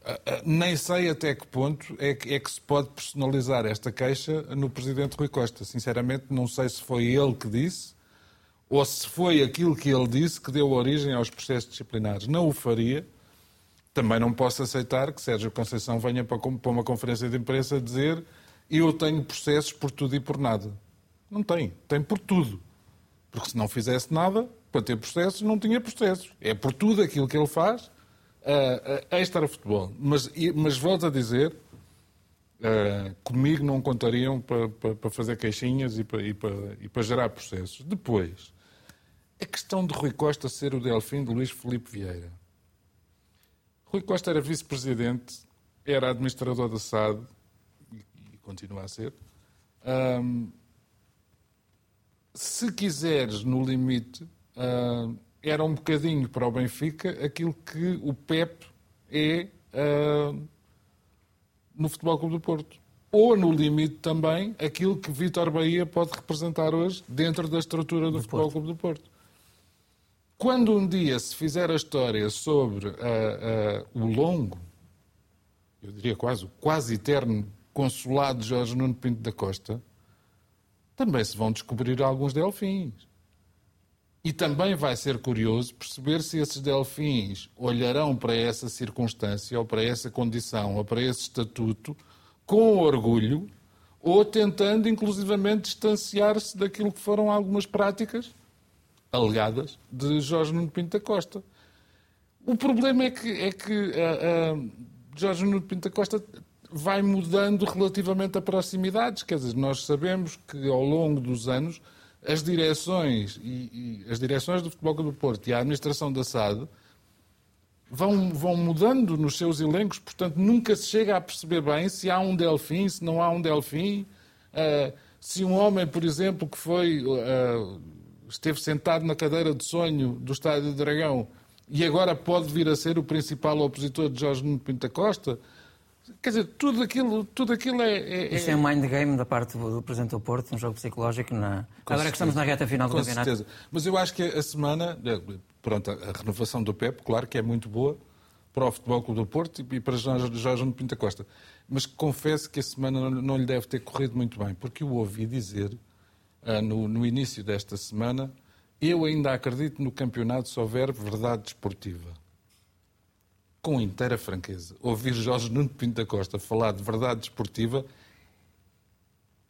Uh, uh, nem sei até que ponto é que, é que se pode personalizar esta queixa no Presidente Rui Costa. Sinceramente, não sei se foi ele que disse ou se foi aquilo que ele disse que deu origem aos processos disciplinares. Não o faria. Também não posso aceitar que Sérgio Conceição venha para uma conferência de imprensa dizer eu tenho processos por tudo e por nada. Não tem. Tem por tudo. Porque se não fizesse nada, para ter processos, não tinha processos. É por tudo aquilo que ele faz, uh, uh, extra futebol. Mas, mas volto a dizer, uh, comigo não contariam para, para, fazer queixinhas e para, e, e para gerar processos. Depois, a questão de Rui Costa ser o Delfim de Luís Felipe Vieira. Rui Costa era vice-presidente, era administrador da SAD, continua a ser. Um, se quiseres, no limite, uh, era um bocadinho para o Benfica aquilo que o Pep é uh, no Futebol Clube do Porto. Ou, no limite, também aquilo que Vítor Bahia pode representar hoje dentro da estrutura do, do Futebol Porto. Clube do Porto. Quando um dia se fizer a história sobre uh, o longo, eu diria quase, o quase eterno consulado de Jorge Nuno Pinto da Costa, também se vão descobrir alguns delfins. E também vai ser curioso perceber se esses delfins olharão para essa circunstância, ou para essa condição, ou para esse estatuto, com orgulho, ou tentando inclusivamente distanciar-se daquilo que foram algumas práticas alegadas de Jorge Nuno Pinto da Costa. O problema é que, é que uh, uh, Jorge Nuno Pinto da Costa vai mudando relativamente a proximidades. Quer dizer, nós sabemos que ao longo dos anos as direções e, e as direções do Futebol do Porto e a administração da SAD vão, vão mudando nos seus elencos, portanto nunca se chega a perceber bem se há um Delfim, se não há um Delfim, uh, se um homem, por exemplo, que foi uh, esteve sentado na cadeira de sonho do Estádio do Dragão e agora pode vir a ser o principal opositor de Jorge Nuno Pinta Costa, Quer dizer, tudo aquilo, tudo aquilo é, é,
é... Isso é um mind game da parte do Presidente do Porto, um jogo psicológico. Na... Agora certeza. que estamos na reta final do
Com
campeonato.
Certeza. Mas eu acho que a semana, pronto, a renovação do PEP, claro que é muito boa para o Futebol Clube do Porto e para Jorge Nuno Pinta Costa. Mas confesso que a semana não lhe deve ter corrido muito bem, porque eu ouvi dizer uh, no, no início desta semana eu ainda acredito no campeonato se houver verdade desportiva. Com inteira franqueza, ouvir Jorge Nuno Pinto da Costa falar de verdade desportiva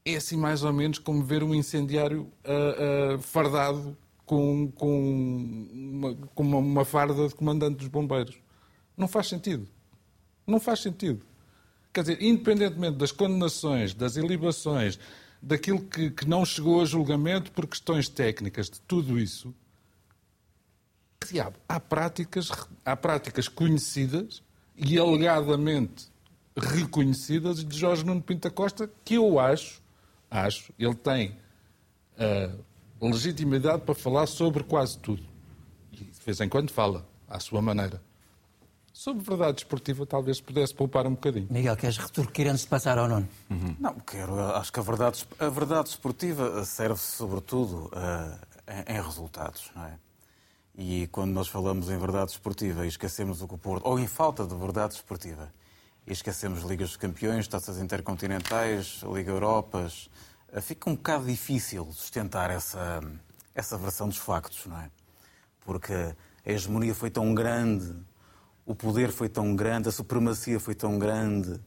é assim mais ou menos como ver um incendiário uh, uh, fardado com, com, uma, com uma, uma farda de comandante dos bombeiros. Não faz sentido. Não faz sentido. Quer dizer, independentemente das condenações, das ilibações, daquilo que, que não chegou a julgamento por questões técnicas, de tudo isso, há práticas, há práticas conhecidas e alegadamente reconhecidas de Jorge Nuno Pinta Costa que eu acho, acho, ele tem uh, legitimidade para falar sobre quase tudo. E de vez em quando fala, à sua maneira. Sobre verdade desportiva, talvez pudesse poupar um bocadinho.
Miguel, queres retorquir antes de passar ao nono?
Uhum. Não, quero. Acho que a verdade, a verdade desportiva serve sobretudo uh, em, em, resultados, não é? E quando nós falamos em verdade desportiva e esquecemos o que o Porto, ou em falta de verdade desportiva, e esquecemos Ligas dos Campeões, taças intercontinentais, Liga Europas, uh, fica um bocado difícil sustentar essa, essa versão dos factos, não é? Porque a hegemonia foi tão grande o poder foi tão grande, a supremacia foi tão grande,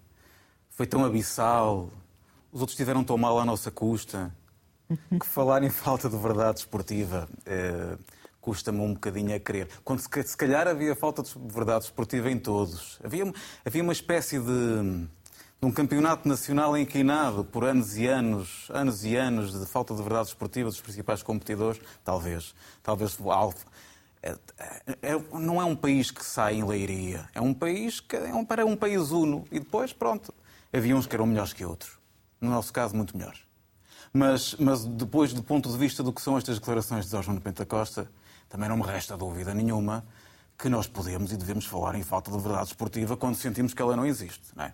foi tão abissal, os outros estiveram tão mal à nossa custa, que falar em falta de verdade esportiva é, custa-me um bocadinho a crer. Quando se, calhar havia falta de verdade esportiva em todos. Havia, havia uma espécie de, de um campeonato nacional inquinado por anos e anos, anos e anos de falta de verdade esportiva dos principais competidores, talvez. Talvez é, é, não é um país que sai em leiria. É um país que é um, para um país uno. E depois, pronto, havia uns que eram melhores que outros. No nosso caso, muito melhores. Mas, mas depois, do ponto de vista do que são estas declarações de Jorge Nuno Pentacosta, também não me resta dúvida nenhuma que nós podemos e devemos falar em falta de verdade esportiva quando sentimos que ela não existe. Não é?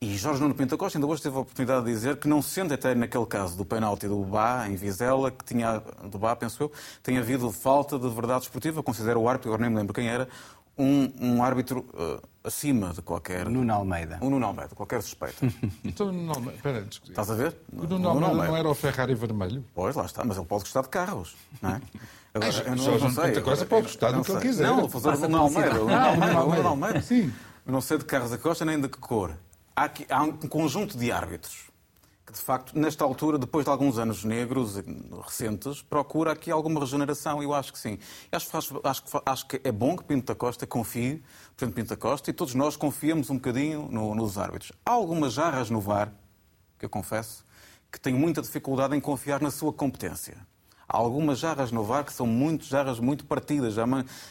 E Jorge Nuno Pinto Costa ainda hoje teve a oportunidade de dizer que, não sendo até naquele caso do penalti do Bá, em Vizela, que tinha, do Bá, penso eu, tem havido falta de verdade esportiva. Considero o árbitro, agora nem me lembro quem era, um, um árbitro uh, acima de qualquer.
Nuno Almeida.
Um Nuno Almeida, qualquer suspeito. [laughs]
então, Nuno Almeida, espera,
Estás a ver?
O Nuno Almeida, Almeida não era o Ferrari vermelho?
Pois, lá está, mas ele pode gostar de carros, não é? [laughs]
Agora, eu não, não sei. coisa pode gostar do que ele quiser.
Não, vou fazer o Nuno Almeida. Nuno Almeida. Sim. Eu não sei de carros a costa nem de que cor há, aqui, há um conjunto de árbitros que, de facto, nesta altura, depois de alguns anos negros recentes, procura aqui alguma regeneração. Eu acho que sim. Acho, acho, acho que é bom que Pinto da Costa confie, Presidente Pinto da Costa, e todos nós confiamos um bocadinho no, nos árbitros. Há algumas jarras no VAR, que eu confesso, que tenho muita dificuldade em confiar na sua competência. Algumas jarras no VAR que são muito jarras muito partidas, já,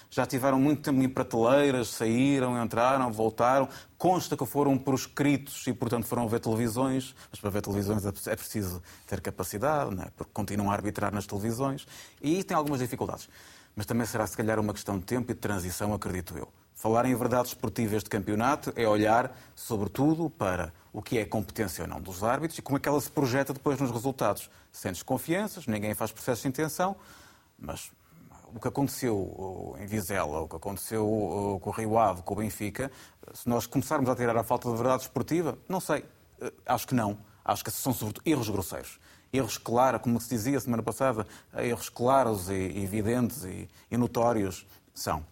já tiveram muito tempo em prateleiras, saíram, entraram, voltaram. Consta que foram proscritos e, portanto, foram ver televisões, mas para ver televisões é, é preciso ter capacidade, é? porque continuam a arbitrar nas televisões e tem algumas dificuldades. Mas também será, se calhar, uma questão de tempo e de transição, acredito eu. Falar em verdade esportiva este campeonato é olhar, sobretudo, para o que é competência ou não dos árbitros e como é que ela se projeta depois nos resultados. Sem desconfianças, ninguém faz processo de intenção, mas o que aconteceu em Vizela, o que aconteceu com o Rio Ave, com o Benfica, se nós começarmos a tirar a falta de verdade esportiva, não sei, eh, acho que não. Acho que são sobretudo erros grosseiros. Erros claros, como se dizia semana passada, erros claros e evidentes e notórios são.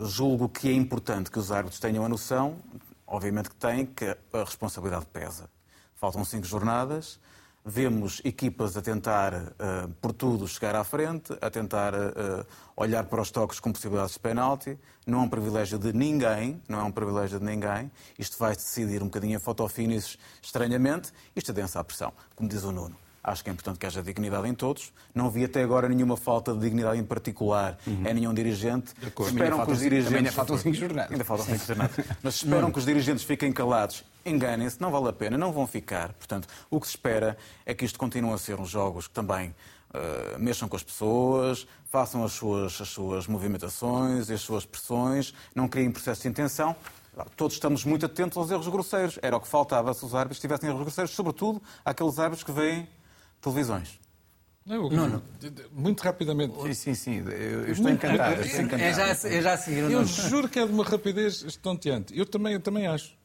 Julgo que é importante que os árbitros tenham a noção Obviamente que tem, que a responsabilidade pesa. Faltam cinco jornadas, vemos equipas a tentar, uh, por tudo, chegar à frente, a tentar uh, olhar para os toques com possibilidades de penalti. Não é um privilégio de ninguém, não é um privilégio de ninguém. Isto vai decidir um bocadinho a fotofinis estranhamente. Isto adensa a pressão, como diz o Nuno. Acho que é importante que haja dignidade em todos. Não vi até agora nenhuma falta de dignidade em particular uhum. em nenhum dirigente.
Esperam que os dirigentes. Ainda faltam cinco jornadas.
Ainda faltam cinco jornadas. Mas [laughs] esperam que os dirigentes fiquem calados. Enganem-se, não vale a pena, não vão ficar. Portanto, o que se espera é que isto continue a ser uns jogos que também Uh, mexam com as pessoas, façam as suas, as suas movimentações, as suas pressões, não criem processo de intenção. Todos estamos muito atentos aos erros grosseiros. Era o que faltava se os árbitros tivessem erros grosseiros, sobretudo aqueles árbitros que veem televisões.
Não, não, Muito rapidamente.
Sim, sim, sim. Eu, estou encantado. Estou encantado. É, já,
é já a seguir.
Eu juro que é de uma rapidez estonteante. Eu também, eu também acho.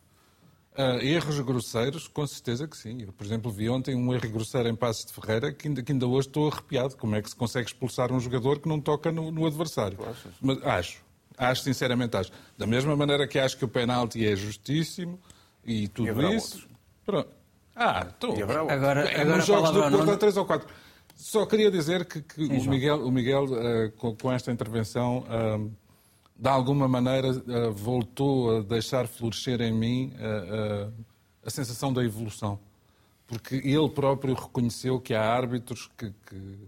Uh, erros grosseiros, com certeza que sim. Eu, por exemplo, vi ontem um erro grosseiro em Passos de Ferreira que ainda, que ainda hoje estou arrepiado. Como é que se consegue expulsar um jogador que não toca no, no adversário? Mas acho. Acho, sinceramente, acho. Da mesma maneira que acho que o penalti é justíssimo e tudo e isso. Pronto. Ah, então.
Agora,
é,
agora
nos jogos do Porto há 3 ou 4. Só queria dizer que, que sim, o Miguel, o Miguel uh, com, com, esta intervenção. Uh, de alguma maneira, uh, voltou a deixar florescer em mim uh, uh, a sensação da evolução. Porque ele próprio reconheceu que há árbitros que, que,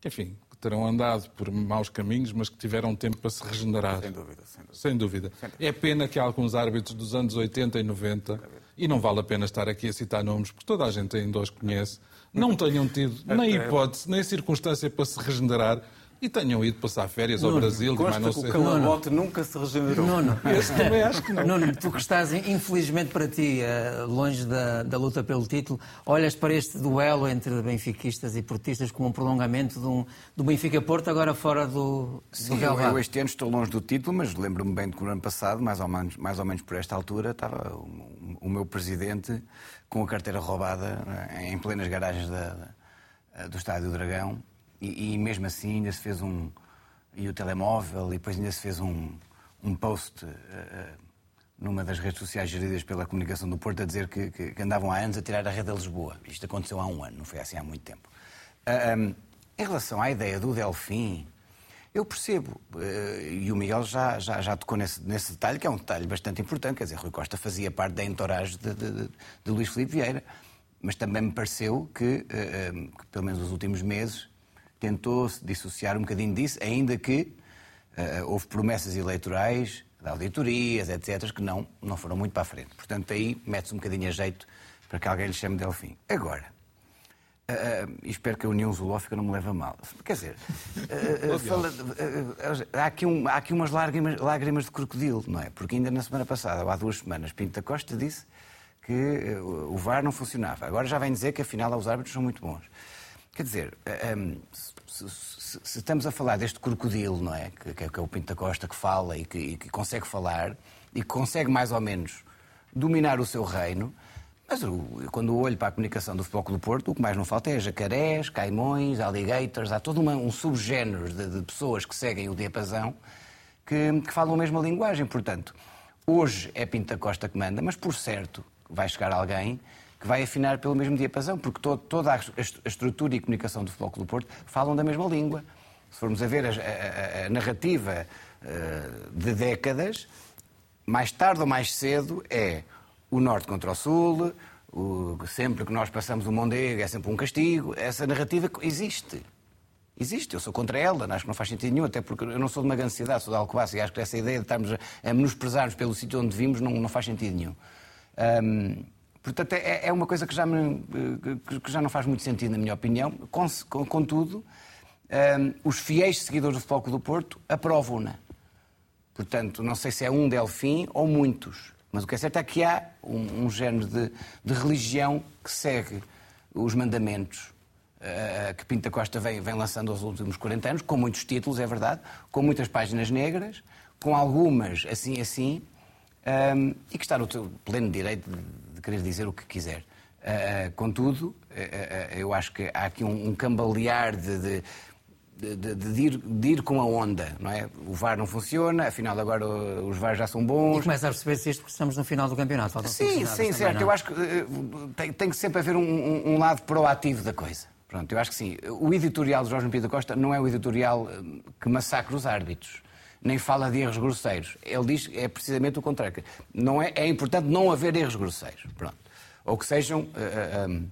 que, enfim, que terão andado por maus caminhos, mas que tiveram tempo para se regenerar.
Sem dúvida. Sem dúvida.
Sem dúvida. É pena que alguns árbitros dos anos 80 e 90, e não vale a pena estar aqui a citar nomes, porque toda a gente ainda os conhece, não tenham tido nem hipótese, nem circunstância para se regenerar e tenham ido passar férias ao Brasil.
Consta
não
sei. que o Calabote nunca se regenerou.
Nuno, [laughs]
Esse também acho que não.
Nuno, tu que estás, infelizmente para ti, eh, longe da, da luta pelo título, olhas para este duelo entre benfiquistas e portistas como um prolongamento de um, do Benfica-Porto, agora fora do,
Sim,
do
eu, eu este ano estou longe do título, mas lembro-me bem de que no ano passado, mais ou menos, mais ou menos por esta altura, estava o, o meu presidente com a carteira roubada eh, em plenas garagens da, da, do Estádio do Dragão e, e, mesmo assim ainda se fez um. E o telemóvel, e depois ainda se fez um, um post uh, numa das redes sociais geridas pela comunicação do Porto a dizer que, que, que, andavam há anos a tirar a rede de Lisboa. Isto aconteceu há um ano, não foi assim há muito tempo. Uh, ah, um, em relação à ideia do Delfim, eu percebo, uh, e o Miguel já, já, já tocou nesse, nesse detalhe, que é um detalhe bastante importante, quer dizer, Rui Costa fazia parte da entourage de, de, de, Luís Filipe Vieira, mas também me pareceu que, que pelo menos nos últimos meses, tentou-se dissociar um bocadinho disso, ainda que uh, houve promessas eleitorais, de auditorias, etc., que não, não foram muito para a frente. Portanto, aí mete-se um bocadinho a jeito para que alguém lhe chame Delfim. Agora, Uh, uh, espero que a União Zoológica não me leve a mal. Quer dizer, uh, fala, há, aqui um, há aqui umas lágrimas, lágrimas de crocodilo, não é? Porque ainda na semana passada, ou há duas semanas, Pinto da Costa disse que o VAR não funcionava. Agora já vem dizer que afinal os árbitros são muito bons. Quer dizer, um, se, se, estamos a falar deste crocodilo, não é? Que, que, é o Pinto da Costa que fala e que, e que, consegue falar e que consegue mais ou menos dominar o seu reino, mas quando olho para a comunicação do Futebol do Porto, o que mais não falta é jacarés, caimões, alligators, há todo uma, um subgénero de, de, pessoas que seguem o diapasão que, que falam a mesma linguagem. Portanto, hoje é Pinto da Costa que manda, mas por certo vai chegar alguém que vai afinar pelo mesmo diapasão, porque toda a, a, estrutura e comunicação do Futebol Clube do Porto falam da mesma língua. Se formos a ver a, a, a narrativa uh, de décadas, mais tarde ou mais cedo é o Norte contra o Sul, o, sempre que nós passamos o Mondego é sempre um castigo. Essa narrativa existe. Existe, eu sou contra ela, acho que não faz sentido nenhum, até porque eu não sou de uma grande cidade, sou de Alcobaça e acho que essa ideia de estarmos a, a menosprezarmos pelo sítio onde vimos não, não faz sentido nenhum. Um, Portanto, é, é uma coisa que já, me, que já não faz muito sentido, na minha opinião. Contudo, um, os fiéis seguidores do Futebol Clube do Porto aprovam-na. Portanto, não sei se é um Delfim ou muitos. Mas o que é certo é que há um, um género de, de, religião que segue os mandamentos uh, que Pinta Costa vem, vem lançando aos últimos 40 anos, com muitos títulos, é verdade, com muitas páginas negras, com algumas assim assim, um, e que está no pleno direito de querer dizer o que quiser. Uh, contudo, uh, eu acho que há aqui um, um cambalear de, de de, de, de, ir, de, ir, com a onda, não é? O VAR não funciona, afinal agora os VAR já são bons.
E começa a perceber-se isto porque estamos no final do campeonato.
Faltam sim, sim, certo. Não. Eu acho que tem, tem, que sempre haver um, um, lado proativo da coisa. Pronto, eu acho que sim. O editorial de Jorge Pinto da Costa não é o editorial que massacra os árbitros nem fala de erros grosseiros. Ele diz é precisamente o contrário. Não é, é importante não haver erros grosseiros. Pronto. Ou que sejam, uh, uh, um,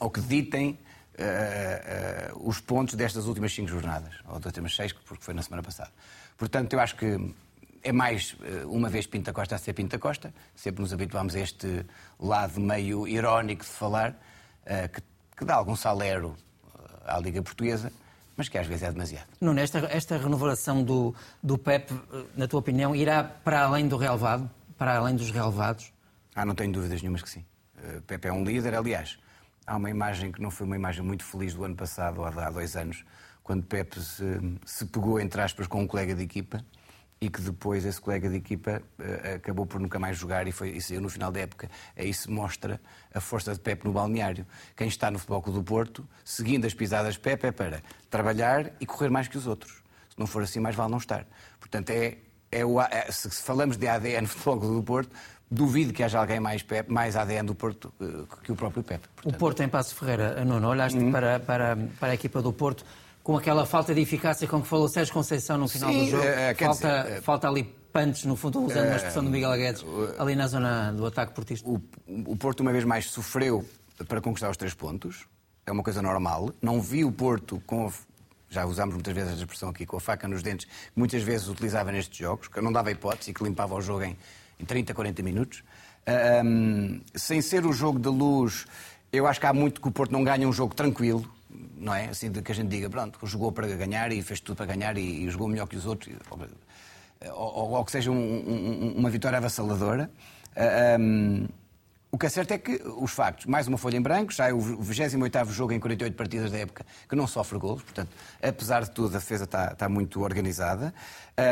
ou que ditem uh, os pontos destas últimas cinco jornadas, ou das últimas seis, porque foi na semana passada. Portanto, eu acho que é mais uma vez Pinta Costa a ser Pinta Costa. Sempre nos habituámos a este lado meio irónico de falar, que, que dá algum salero à Liga Portuguesa mas que às vezes é demasiado.
Nuno, esta, esta renovação do, do PEP, na tua opinião, irá para além do relevado, para além dos relevados?
Ah, não tenho dúvidas nenhumas que sim. Uh, Pepe é um líder, aliás. há uma imagem que não foi uma imagem muito feliz do ano passado, ou há dois anos, quando Pepe se, se pegou, entre aspas, com um colega de equipa e que depois esse colega de equipa uh, acabou por nunca mais jogar e, foi, e saiu no final da época. Aí se mostra a força de Pepe no balneário. Quem está no Futebol Clube do Porto, seguindo as pisadas de Pepe, é para trabalhar e correr mais que os outros. Se não for assim, mais vale não estar. Portanto, é, é, o, é se falamos de ADN no Futebol Clube do Porto, duvido que haja alguém mais, Pep, mais ADN do Porto uh, que o próprio Pepe.
Portanto... O Porto em Passo Ferreira, Nuno, olhaste uhum. para, para, para a equipa do Porto com aquela falta de eficácia com que falou Sérgio Conceição no final Sim, do jogo. É, falta, dizer, falta ali punch, no fundo, usando é, uma expressão do Miguel Guedes, ali na zona do ataque portista.
O, o Porto, uma vez mais, sofreu para conquistar os três pontos. É uma coisa normal. Não vi o Porto com já usámos muitas vezes a expressão aqui, com a faca nos dentes, que muitas vezes utilizava nestes jogos, que não dava hipótese e que limpava o jogo em, em 30, 40 minutos. Um, sem ser o jogo de luz, eu acho que há muito que o Porto não ganha um jogo tranquilo não é? Assim de que a gente diga, pronto, jogou para ganhar e fez tudo para ganhar e, e jogou melhor que os outros, ou, ou que seja um, um, uma vitória avassaladora. Um, o que é certo é que os factos, mais uma folha em branco, já é o 28 jogo em 48 partidas da época que não sofre golos, portanto, apesar de tudo, a defesa está, está muito organizada.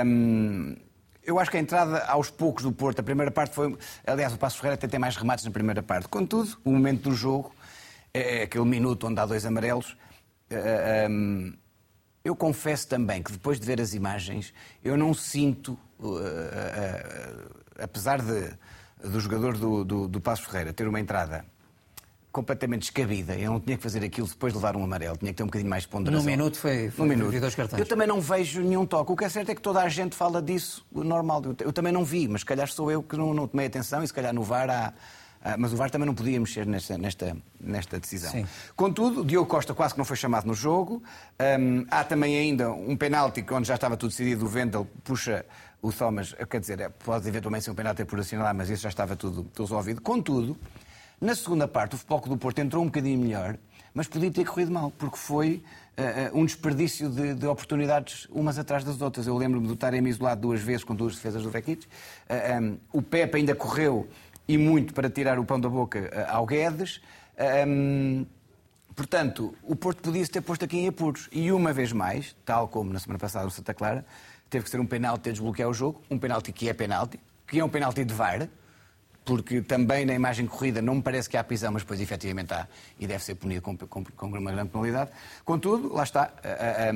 Um, eu acho que a entrada aos poucos do Porto, a primeira parte foi. Aliás, o Passo Ferreira até tem mais remates na primeira parte. Contudo, o momento do jogo, é aquele minuto onde há dois amarelos, Uh, um, eu confesso também que depois de ver as imagens, eu não sinto, uh, apesar de, do jogador do, do, do Passo Ferreira ter uma entrada completamente descabida. Eu não tinha que fazer aquilo depois de levar um amarelo. Tinha que ter um bocadinho mais de ponderação.
Num minuto foi, foi
Num minuto. dois cartões. Eu também não vejo nenhum toque. O que é certo é que toda a gente fala disso normal. Eu, também não vi, mas se calhar sou eu que não, não tomei atenção e se calhar no VAR há, mas o VAR também não podia mexer nesta, nesta, nesta decisão. Sim. Contudo, Diogo Costa quase que não foi chamado no jogo. Um, há também ainda um penalti onde já estava tudo decidido. O Vendel puxa o Thomas, quer dizer, é, pode eventualmente ser um penalti por assinalar, mas isso já estava tudo, tudo resolvido. Contudo, na segunda parte, o Futebol do Porto entrou um bocadinho melhor, mas podia ter corrido mal, porque foi uh, um desperdício de, de, oportunidades umas atrás das outras. Eu lembro-me de estar isolado duas vezes com duas defesas do Vekic. Uh, um, o Pepe ainda correu e muito para tirar o pão da boca eh, ao Guedes. Um, portanto, o Porto podia-se ter posto aqui em apuros. E uma vez mais, tal como na semana passada no Santa Clara, teve que ser um penalti a desbloquear o jogo, um penalti que é penalti, que é um penalti de VAR, porque também na imagem corrida não me parece que há pisão, mas depois efetivamente há e deve ser punido com, com, com uma grande penalidade. Contudo, lá está, eh, eh,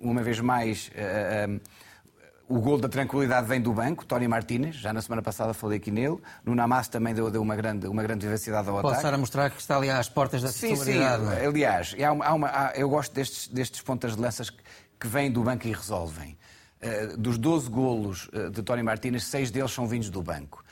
uma vez mais o gol da tranquilidade vem do banco, Tony Martínez, já na semana passada falei aqui nele. No Namas também deu, deu uma, grande, uma grande vivacidade ao
Pode
ataque.
Estar a mostrar que está ali às portas da sim, titularidade.
Sim, é? aliás, há uma, há uma, há, eu gosto destes, destes pontas de lanças que, que vêm do banco e resolvem. Uh, dos 12 golos uh, de Tony Martínez, seis deles são vindos do banco.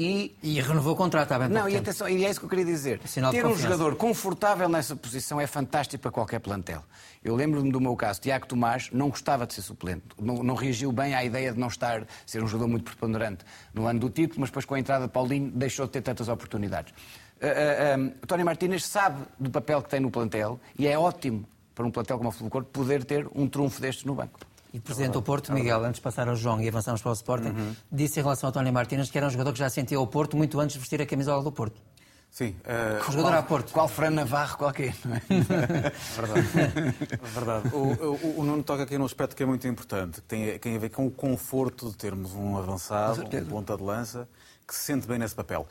E, e renovou o contrato há bem
Não, e atenção, e é isso que eu queria dizer. Sinal Ter um jogador confortável nessa posição é fantástico para qualquer plantel. Eu lembro-me do meu caso, Tiago Tomás não gostava de ser suplente, não, não, reagiu bem à ideia de não estar, ser um jogador muito preponderante no ano do título, mas depois com a entrada de Paulinho deixou de ter tantas oportunidades. Uh, uh, Tony Martínez sabe do papel que tem no plantel e é ótimo para um plantel como o Futebol Corpo poder ter um trunfo destes no banco.
E o Presidente do Porto, Miguel, antes de passar ao João e avançamos para o Sporting, uhum. disse em relação ao Tony Martínez que era um jogador que já sentia o Porto muito antes de vestir a camisola do Porto.
Sim.
Uh, jogador qual, a Porto.
Qual Fran Navarro qualquer, não é? [laughs]
Verdade. [laughs] Verdade. O, o, o, Nuno toca aqui num aspecto que é muito importante, que tem, tem a ver com o conforto de termos um avançado, um ponta de lança, que se sente bem nesse papel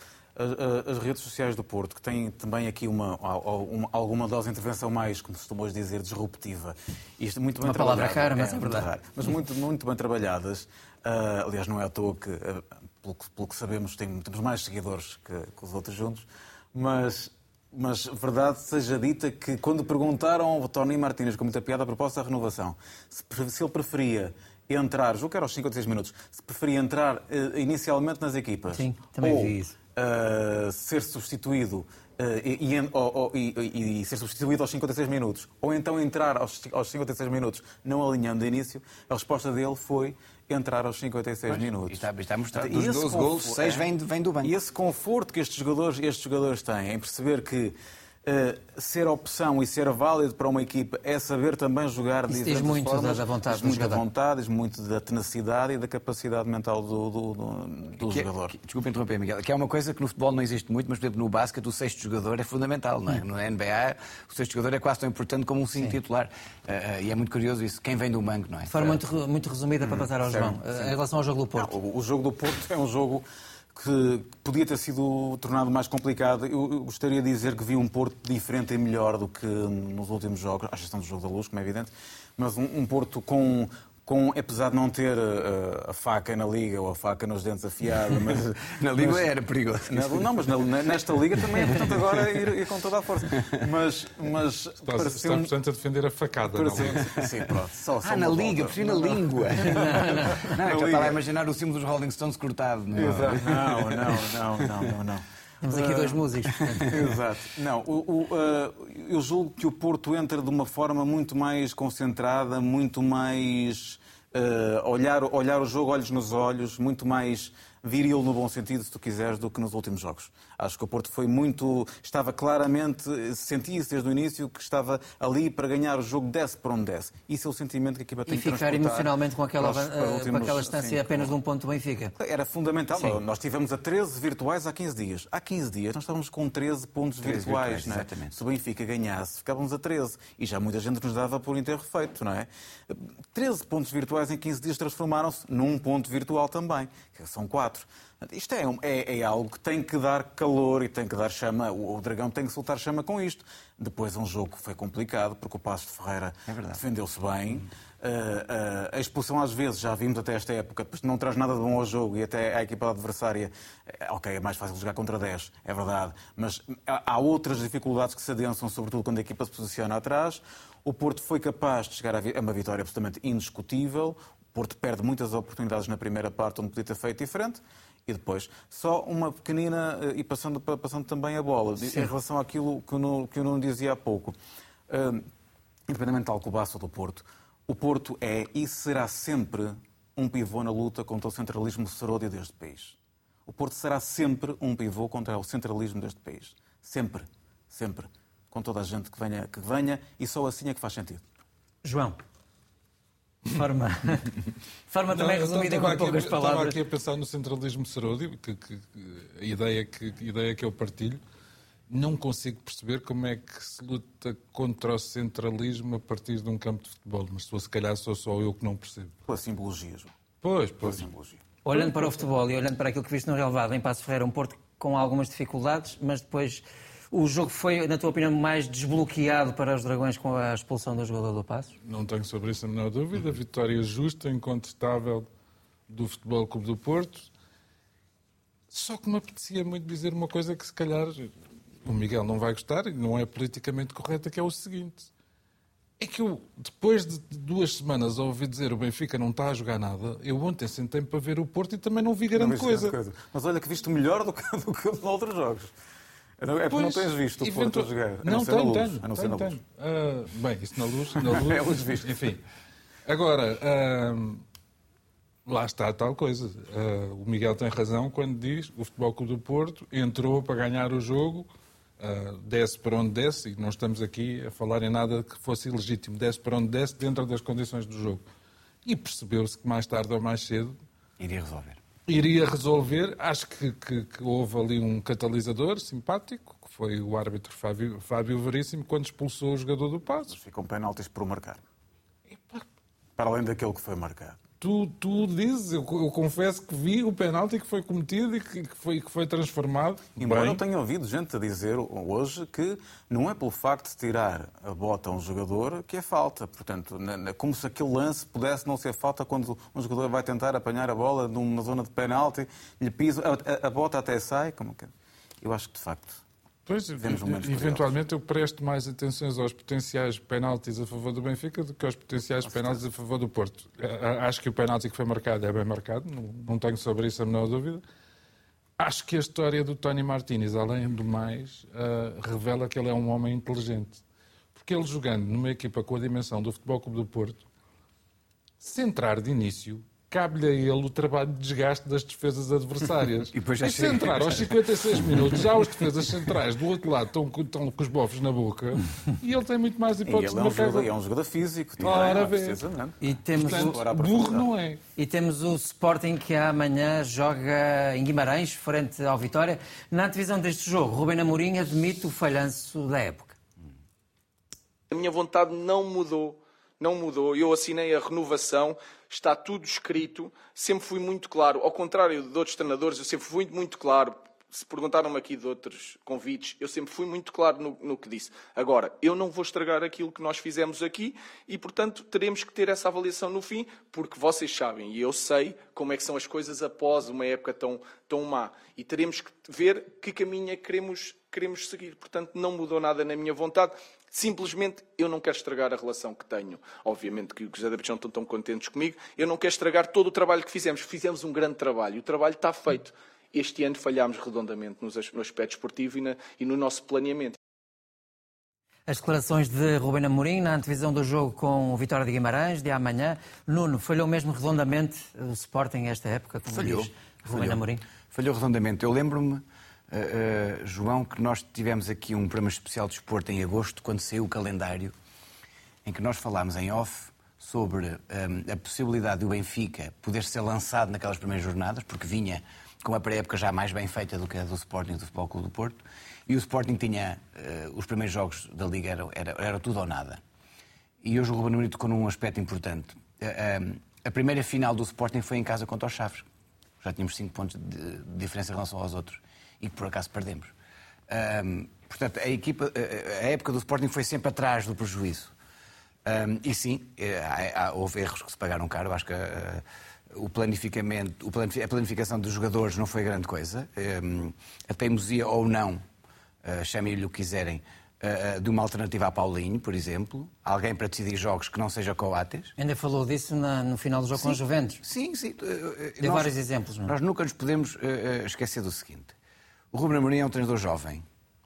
as redes sociais do Porto, que têm também aqui uma, uma alguma dose de intervenção mais, como costumamos dizer, disruptiva.
Isto muito bem uma palavra cara, mas é, é
verdade. Mas muito, muito bem trabalhadas. Uh, aliás, não é à toa que, uh, pelo, que, pelo que sabemos, tem, temos mais seguidores que, que os outros juntos. Mas mas verdade seja dita que quando perguntaram ao Tony Martínez com muita piada a proposta da renovação, se, se ele preferia entrar, julgo que era aos 56 minutos, se preferia entrar uh, inicialmente nas equipas.
Sim, também
ou,
vi isso
uh, ser substituído Uh, e, e, e, e, ser substituído aos 56 minutos, ou então entrar aos, aos 56 minutos não alinhando de início, a resposta dele foi entrar aos 56 pois, minutos.
Está, está mostrado. Dos 12 gols, 6 vêm vem do banco.
E esse conforto que estes jogadores, estes jogadores têm em perceber que Uh, ser opção e ser válido para uma equipa é saber também jogar de
Isso
diferentes
diz muito
formas.
da vontade
diz muito da vontade, diz muito da tenacidade e da capacidade mental do, do, do, do
Que é-
jogador.
que- desculpa interromper, Miguel, que é uma coisa que no futebol não existe muito, mas, por exemplo, no basquete o sexto jogador é fundamental, não é? No NBA o sexto jogador é quase tão importante como um cinco titular. Ah, ah, e é muito curioso isso. Quem vem do mango, não é?
De forma muito, re- muito resumida para passar ao João. Eh, Em relação ao jogo do Porto.
Não, o, o jogo do Porto é um jogo que podia ter sido tornado mais complicado. Eu, gostaria de dizer que vi um Porto diferente e melhor do que nos últimos jogos, à exceção do jogo da luz, como é evidente, mas um, um Porto com. Com, apesar de não ter eh, a faca na liga ou a faca nos dentes afiada, mas [laughs]
Na Liga
mas-
era perigoso.
Na- não, mas na- nesta liga também é importante agora ir, ir com toda a força. Mas, mas
Estás,
para ser
estás
um-
portanto, a defender a facada.
para
não
ser-
é?
sim, pronto. Só, só
Ah, na Liga, prefiro na língua. [laughs] Não, é que eu
Liga.
estava a imaginar o símbolo dos Rolling Stones cortado. Não, é?
Exato. Não, não, não, não, não, não.
Temos aqui dois músicos. portanto. [laughs]
Exato. Não, o, o, uh, eu julgo que o Porto entra de uma forma muito mais concentrada, muito mais uh, olhar, olhar o jogo olhos nos olhos, muito mais viril no bom sentido, se tu quiseres, do que nos últimos jogos. Acho que o Porto foi muito. Estava claramente. Sentia-se desde o início que estava ali para ganhar o jogo, desce para onde desce. Isso é o sentimento que a equipa tem
E
que
ficar
transportar
emocionalmente com aquela,
para os- para
eh, com
últimos-
aquela distância
sim,
apenas
com-
de um ponto do Benfica.
era fundamental.
Sim.
Nós tivemos a 13 virtuais há 15 dias. Há 15 dias nós estávamos com 13 pontos
13
virtuais.
virtuais,
não é?
exatamente.
Se o Benfica ganhasse, ficávamos a 13. E já muita gente nos dava por enterro feito, não é? 13 pontos virtuais em 15 dias transformaram-se num ponto virtual também, que são 4. Isto é, é, é algo que tem que dar calor e tem que dar chama. O, o Dragão tem que soltar chama com isto. Depois é um jogo que foi complicado, porque o Passo de Ferreira defendeu-se bem. Uh, uh, a expulsão às vezes, já vimos até esta época, depois não traz nada de bom ao jogo e até à equipa adversária, eh, ok, é mais fácil jogar contra 10, é verdade, mas há outras dificuldades que se adensam, sobretudo quando a equipa se posiciona atrás. O Porto foi capaz de chegar a uma vitória absolutamente indiscutível. O Porto perde muitas oportunidades na primeira parte, onde podia ter feito diferente. E depois, só uma pequenina, eh, e passando, pa- passando também a bola, de- em relação àquilo que eu não, que eu não dizia há pouco. Hum, independentemente do Alcobaça ou do Porto, o Porto é e será sempre um pivô na luta contra o centralismo seródio deste país. O Porto será sempre um pivô contra o centralismo deste país. Sempre. Sempre. Com toda a gente que venha, que venha e só assim é que faz sentido.
João. Forma, [laughs] forma também
Não, eu
resumida
estava
com
aqui-
poucas
Estava
palavras.
aqui a pensar no centralismo seródio, que, que- a, ideia que, a ideia que eu partilho. Não consigo perceber como é que se luta contra o centralismo a partir de um campo de futebol, mas se calhar sou só eu que não percebo.
Pela simbologia, João.
Pois,
Pela
pois.
simbologia.
Olhando para o futebol e olhando para aquilo que viste no relevado em Passo Ferreira, um Porto com algumas dificuldades, mas depois o jogo foi, na tua opinião, mais desbloqueado para os Dragões com a expulsão do jogador do Passos?
Não tenho sobre isso a menor dúvida. Vitória justa, incontestável do Futebol Clube do Porto. Só que me apetecia muito dizer uma coisa que se calhar o Miguel não vai gostar e não é politicamente correta, que é o seguinte. É que eu, depois de duas semanas a ouvir dizer o Benfica não está a jogar nada, eu ontem sentei-me para ver o Porto e também não vi grande
Não
coisa.
grande Mas olha que viste melhor do que, do que nos outros jogos. É porque não tens visto o Porto jogar.
Não, tenho, tenho.
A não ser na luz.
Ah, bem, isso na luz. [laughs] Na luz,
É luz vista.
Enfim. Agora, ah, lá está a tal coisa. Ah, o Miguel tem razão quando diz o Futebol Clube do Porto entrou para ganhar o jogo, desce para onde desce, e não estamos aqui a falar em nada que fosse ilegítimo, desce para onde desce dentro das condições do jogo. E percebeu-se que mais tarde ou mais cedo
Iria resolver.
Iria resolver. Acho que, que- que houve ali um catalisador simpático, que foi o árbitro Fábio, Fábio Veríssimo, quando expulsou o jogador do Passos.
Ficam penaltis por marcar. Para além daquele que foi marcado.
Tu, tu dizes, eu, eu confesso que vi o penalti que foi cometido e que, que foi, que foi transformado.
Embora
Bem,
eu tenha ouvido gente a dizer hoje que não é pelo facto de tirar a bota a um jogador que é falta. Portanto, como se aquele lance pudesse não ser falta quando um jogador vai tentar apanhar a bola numa zona de penalti, lhe pisa, a, a- a bota até sai. Como que... Eu acho que, de facto,
Pois, eventualmente eu presto mais atenções aos potenciais penaltis a favor do Benfica do que aos potenciais penaltis a favor do Porto. Acho que o penalti que foi marcado é bem marcado, não, tenho sobre isso a menor dúvida. Acho que a história do Tony Martínez, além do mais, ah, revela que ele é um homem inteligente. Porque ele jogando numa equipa com a dimensão do Futebol Clube do Porto, se entrar de início, cabe-lhe a ele o trabalho de desgaste das defesas adversárias. [laughs]
E depois já
e se entrar aos 56 minutos, já os defesas centrais do outro lado estão, com- estão com os bofos na boca e ele tem muito mais
E
hipóteses
é
de
um,
marcar.
jogador, é um jogador físico. também,
Ora,
não é?
E temos,
Portanto,
o,
burro não é.
e temos o Sporting que amanhã joga em Guimarães, frente ao Vitória. Na antevisão deste jogo, Rubén Amorim admite o falhanço da época.
A minha vontade não mudou, não mudou. Eu assinei a renovação, está tudo escrito. Sempre fui muito claro, ao contrário de outros treinadores, eu sempre fui muito, claro. Se perguntaram-me aqui de outros convites, eu sempre fui muito claro no, no que disse. Agora, eu não vou estragar aquilo que nós fizemos aqui e, portanto, teremos que ter essa avaliação no fim, porque vocês sabem e eu sei como é que são as coisas após uma época tão, tão má. E teremos que ver que caminho é que queremos, queremos seguir. Portanto, não mudou nada na minha vontade. Simplesmente eu não quero estragar a relação que tenho. Obviamente que os adeptos não estão tão contentes comigo. Eu não quero estragar todo o trabalho que fizemos. Fizemos um grande trabalho. O trabalho está feito. Este ano falhámos redondamente no aspecto esportivo e, na- e no nosso planeamento.
As declarações de Rubén Amorim na antevisão do jogo com o Vitória de Guimarães, de amanhã. Nuno, falhou mesmo redondamente o Sporting esta época, como
Falhou.
diz Rubén
Falhou.
Amorim?
Falhou redondamente. Eu lembro-me, eh, João, que nós tivemos aqui um programa especial de esporte em agosto, quando saiu o calendário, em que nós falámos em off sobre eh, a possibilidade do Benfica poder ser lançado naquelas primeiras jornadas, porque vinha com uma pré-época já mais bem feita do que a do Sporting do Futebol Clube do Porto, e o Sporting tinha eh, os primeiros jogos da Liga, era, era, era tudo ou nada. E hoje o Ruben Amorim tocou num aspecto importante. A, a- a primeira final do Sporting foi em casa contra os Chaves. Já tínhamos 5 pontos de diferença em relação aos outros. E que por acaso perdemos. Ahm, portanto, a, equipa, a, época do Sporting foi sempre atrás do prejuízo. Ahm, e sim, eh, há- há- houve erros que se pagaram caro. Acho que eh, o planificamento, o a planificação dos jogadores não foi grande coisa. Ahm, a teimosia ou não, eh, chamem-lhe o que quiserem, eh, de uma alternativa a Paulinho, por exemplo. Alguém para decidir jogos que não seja Coates.
Ainda falou disso na- no final do jogo com os Juventus.
Sim, sim.
Deu vários exemplos, não é?
Nós nunca nos podemos esquecer do seguinte. O Ruben Amorim é um treinador jovem,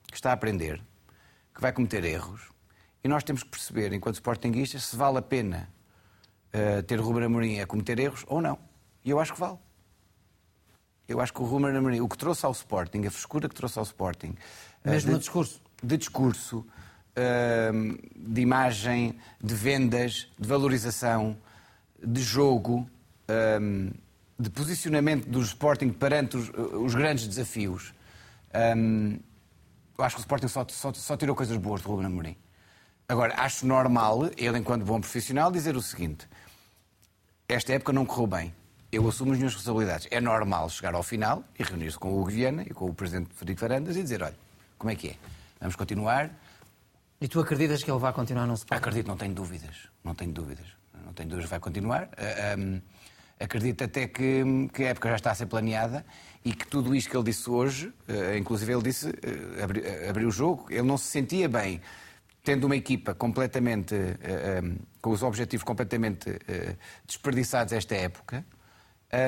que está a aprender, que vai cometer erros, e nós temos que perceber, enquanto sportinguistas, se vale a pena eh, ter o Ruben Amorim a cometer erros ou não. E eu acho que vale. Eu acho que o Ruben Amorim, o que trouxe ao Sporting, a frescura que trouxe ao Sporting... eh,
Mesmo
de-
no discurso.
de discurso, hum, de imagem, de vendas, de valorização, de jogo, de posicionamento do Sporting perante os, os grandes desafios. Hum, eu acho que o Sporting só, só- só tirou coisas boas de Ruben Amorim. Agora, acho normal, ele enquanto bom profissional, dizer o seguinte, esta época não correu bem. Eu assumo as minhas responsabilidades. É normal chegar ao final e reunir-se com o Hugo Viana e com o Presidente Frederico Varandas e dizer, olha, como é que é? Vamos continuar,
E tu acreditas que ele vai continuar no Sporting?
Acredito, não tenho dúvidas. Não tenho dúvidas. Não tenho dúvidas, vai continuar. Ah, ahm, acredito até que, que a época já está a ser planeada e que tudo isto que ele disse hoje, ah, inclusive ele disse, ah, abri- ah, abriu o jogo, ele não se sentia bem tendo uma equipa completamente, com os objetivos completamente desperdiçados esta época,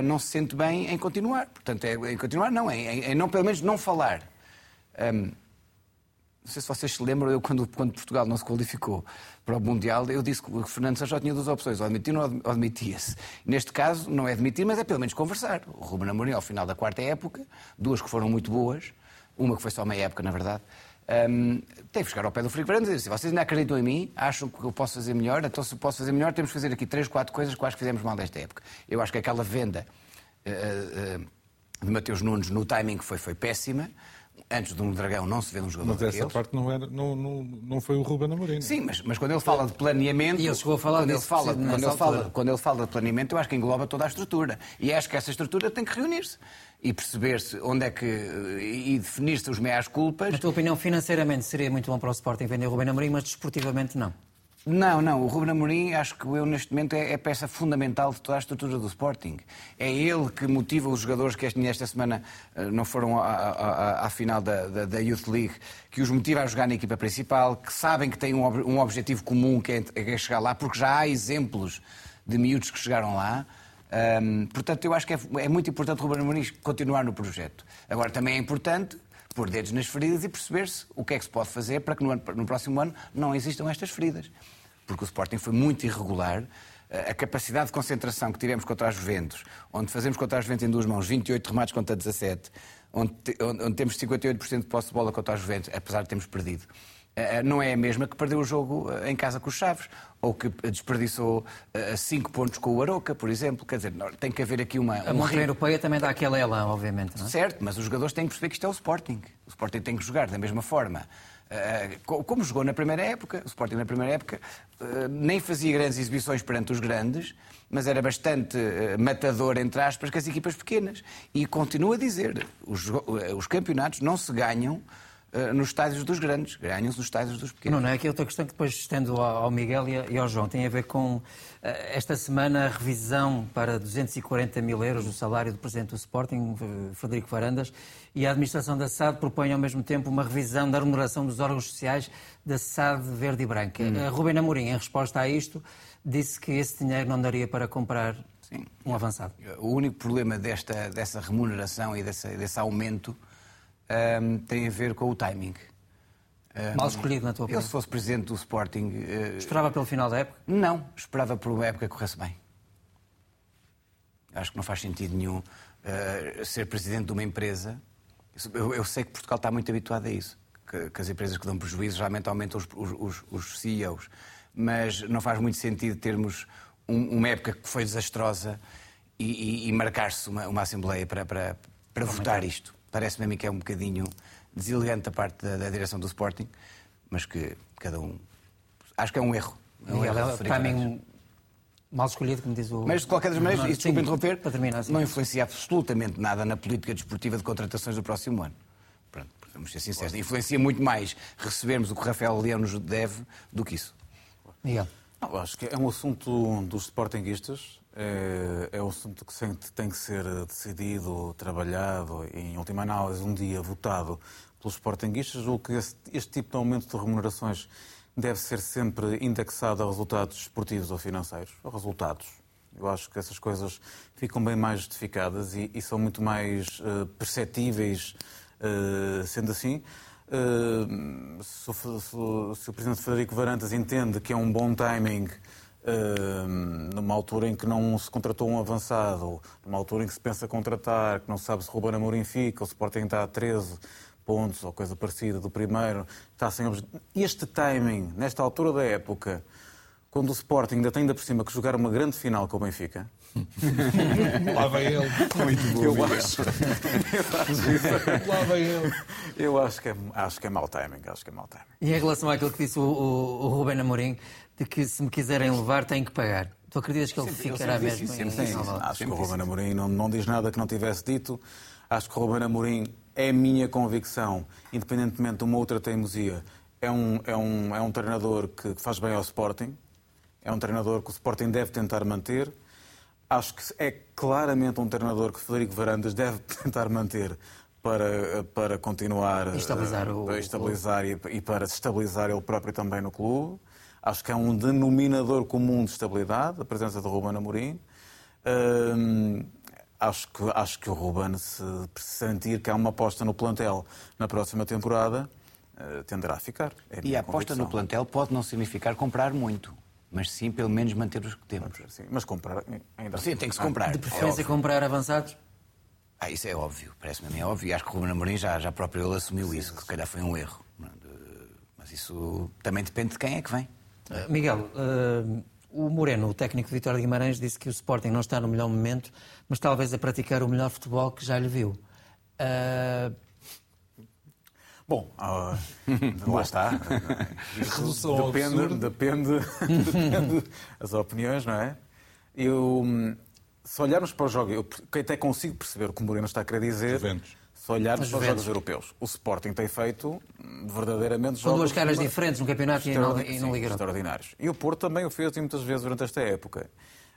não se sente bem em continuar. Portanto, é, em continuar não, em- em não, pelo menos não falar. Não sei se vocês se lembram, eu quando, quando Portugal não se qualificou para o Mundial, eu disse que o Fernando Santos só tinha duas opções, ou admitir ou admitia-se. Neste caso, não é admitir, mas é pelo menos conversar. O Ruben Amorim, ao final da quarta época, duas que foram muito boas, uma que foi só meia época, na verdade, hum, teve que chegar ao pé do Frederico Varandas e dizer assim, vocês ainda acreditam em mim, acham que eu posso fazer melhor, então se eu posso fazer melhor, temos que fazer aqui três, quatro coisas que acho que fizemos mal desta época. Eu acho que aquela venda eh, eh, de Mateus Nunes no timing que foi, foi péssima. Antes de um dragão não se vê um jogador
Mas essa
daqueles.
parte não, era, não, não, não foi o Ruben Amorim. não é?
Sim, mas, mas quando ele fala de planeamento.
E ele chegou a falar
quando ele
disso
fala, quando, ele fala, quando ele fala de planeamento, eu acho que engloba toda a estrutura. E acho que essa estrutura tem que reunir-se e perceber-se onde é que. e definir-se os meias-culpas.
Na tua opinião, financeiramente seria muito bom para o Sporting vender o Rubén Amorim, mas desportivamente não.
Não, não. O Ruben Amorim, acho que eu neste momento é, é peça fundamental de toda a estrutura do Sporting. É ele que motiva os jogadores que esta semana eh, não foram à, final da, da- da Youth League, que os motiva a jogar na equipa principal, que sabem que têm um, um objetivo comum que é, é chegar lá, porque já há exemplos de miúdos que chegaram lá. Ahm, portanto, eu acho que é, é muito importante o Ruben Amorim continuar no projeto. Agora, também é importante pôr dedos nas feridas e perceber-se o que é que se pode fazer para que no, ano- no próximo ano não existam estas feridas. Porque o Sporting foi muito irregular. a capacidade de concentração que tivemos contra as Juventus, onde fazemos contra as Juventus em duas mãos 28 remates contra 17, onde, onde, temos 58% de posse de bola contra as Juventus, apesar de termos perdido, eh, não é a mesma que perdeu o jogo eh, em casa com os Chaves, ou que desperdiçou 5 pontos com o Aroca, por exemplo. Quer dizer, tem que haver aqui uma.
A montra europeia também dá aquele elan, obviamente. Não é?
Certo, mas os jogadores têm que perceber que isto é o Sporting. O Sporting tem que jogar da mesma forma. Como jogou na primeira época, o Sporting na primeira época nem fazia grandes exibições perante os grandes, mas era bastante matador, entre aspas, com as equipas pequenas. E continuo a dizer, os campeonatos não se ganham nos estádios dos grandes, ganham-se nos estádios dos pequenos.
Não, não é aqui outra questão que depois estendo ao Miguel e ao João, tem a ver com esta semana a revisão para 240 mil euros do salário do Presidente do Sporting, Frederico Varandas, e a administração da SAD propõe ao mesmo tempo uma revisão da remuneração dos órgãos sociais da SAD Verde e Branca. Hum. Rubem Amorim, em resposta a isto, disse que esse dinheiro não daria para comprar Sim. um avançado.
O único problema desta, dessa remuneração e desse, desse aumento um, tem a ver com o timing.
Um, Mal escolhido, na tua opinião?
Eu, se fosse presidente do Sporting. Uh,
esperava pelo final da época?
Não, esperava por uma época que corresse bem. Acho que não faz sentido nenhum uh, ser presidente de uma empresa. Eu, eu, sei que Portugal está muito habituado a isso. Que, que as empresas que dão prejuízo geralmente aumentam os, os, os, CEOs. Mas não faz muito sentido termos um, uma época que foi desastrosa e, e, e marcar-se uma, uma Assembleia para, para, para votar isto. Parece-me a mim que é um bocadinho deselegante da parte da, da, direção do Sporting, mas que cada um. Acho que é um erro.
É um erro é timing mal escolhido, como diz o.
Mas de qualquer das maneiras, e desculpe interromper, para terminar, assim. não influencia absolutamente nada na política desportiva de contratações do próximo ano. Pronto, vamos ser sinceros. Influencia muito mais recebermos o que o Rafael Leão nos deve do que isso.
Miguel.
Não, acho que é um assunto dos sportinguistas é, é um assunto que tem que ser decidido, trabalhado e, em última análise, um dia votado pelos sportinguistas, ou que este, este tipo de aumento de remunerações deve ser sempre indexado a resultados esportivos ou financeiros. A resultados. Eu acho que essas coisas ficam bem mais justificadas e, e são muito mais uh, perceptíveis, uh, sendo assim. Uh, se, se, se, o Presidente Frederico Varantas entende que é um bom timing numa altura em que não se contratou um avançado, numa altura em que se pensa contratar, que não se sabe se Ruben Amorim fica, o Sporting está a 13 pontos ou coisa parecida do primeiro, está sem Este timing, nesta altura da época, quando o Sporting ainda tem ainda por cima que jogar uma grande final com o Benfica. [laughs]
Lá vai ele.
Muito bom, eu acho. [laughs] Lá vai ele. Eu acho que, é, acho que é mau timing. Acho que é mau timing.
E em relação àquilo que disse o, o, o Ruben Amorim, de que se me quiserem levar têm que pagar. Tu acreditas que ele sempre, ficará mesmo
sim, sim, sim, Acho que o Ruben Amorim não, não diz nada que não tivesse dito. Acho que o Ruben Amorim é minha convicção, independentemente de uma outra teimosia, é um, é um, é um treinador que faz bem ao Sporting, é um treinador que o Sporting deve tentar manter. Acho que é claramente um treinador que Federico Varandas deve [laughs] tentar manter para, para continuar
estabilizar o,
para estabilizar e, e para se estabilizar ele próprio também no clube. Acho que é um denominador comum de estabilidade, a presença de Ruben Amorim. Hum, acho, que, acho que o Ruben, se sentir que há uma aposta no plantel na próxima temporada, uh, tenderá a ficar.
É a e a aposta no plantel pode não significar comprar muito. Mas sim, pelo menos manter os que temos.
Sim, mas comprar ainda.
Sim, tem que se comprar.
De preferência é comprar avançados?
Ah, isso é óbvio. Parece-me a mim óbvio. E acho que o Ruben Amorim já, já próprio ele assumiu sim, isso, que se calhar foi um erro. Mas isso também depende de quem é que vem.
Uh, Miguel, uh, o Moreno, o técnico de Vitória de Guimarães, disse que o Sporting não está no melhor momento, mas talvez a praticar o melhor futebol que já lhe viu. Uh...
Bom, uh, [laughs] lá está. Isso depende, depende, depende [laughs] das opiniões, não é? Eu, se olharmos para o jogo, eu até consigo perceber o que o Moreno está a querer dizer. Juventus se olharmos para os jogos europeus, o Sporting tem feito verdadeiramente
jogos... Com duas caras diferentes no campeonato e no, e no Liga
Extraordinários. E o Porto também o fez muitas vezes durante esta época.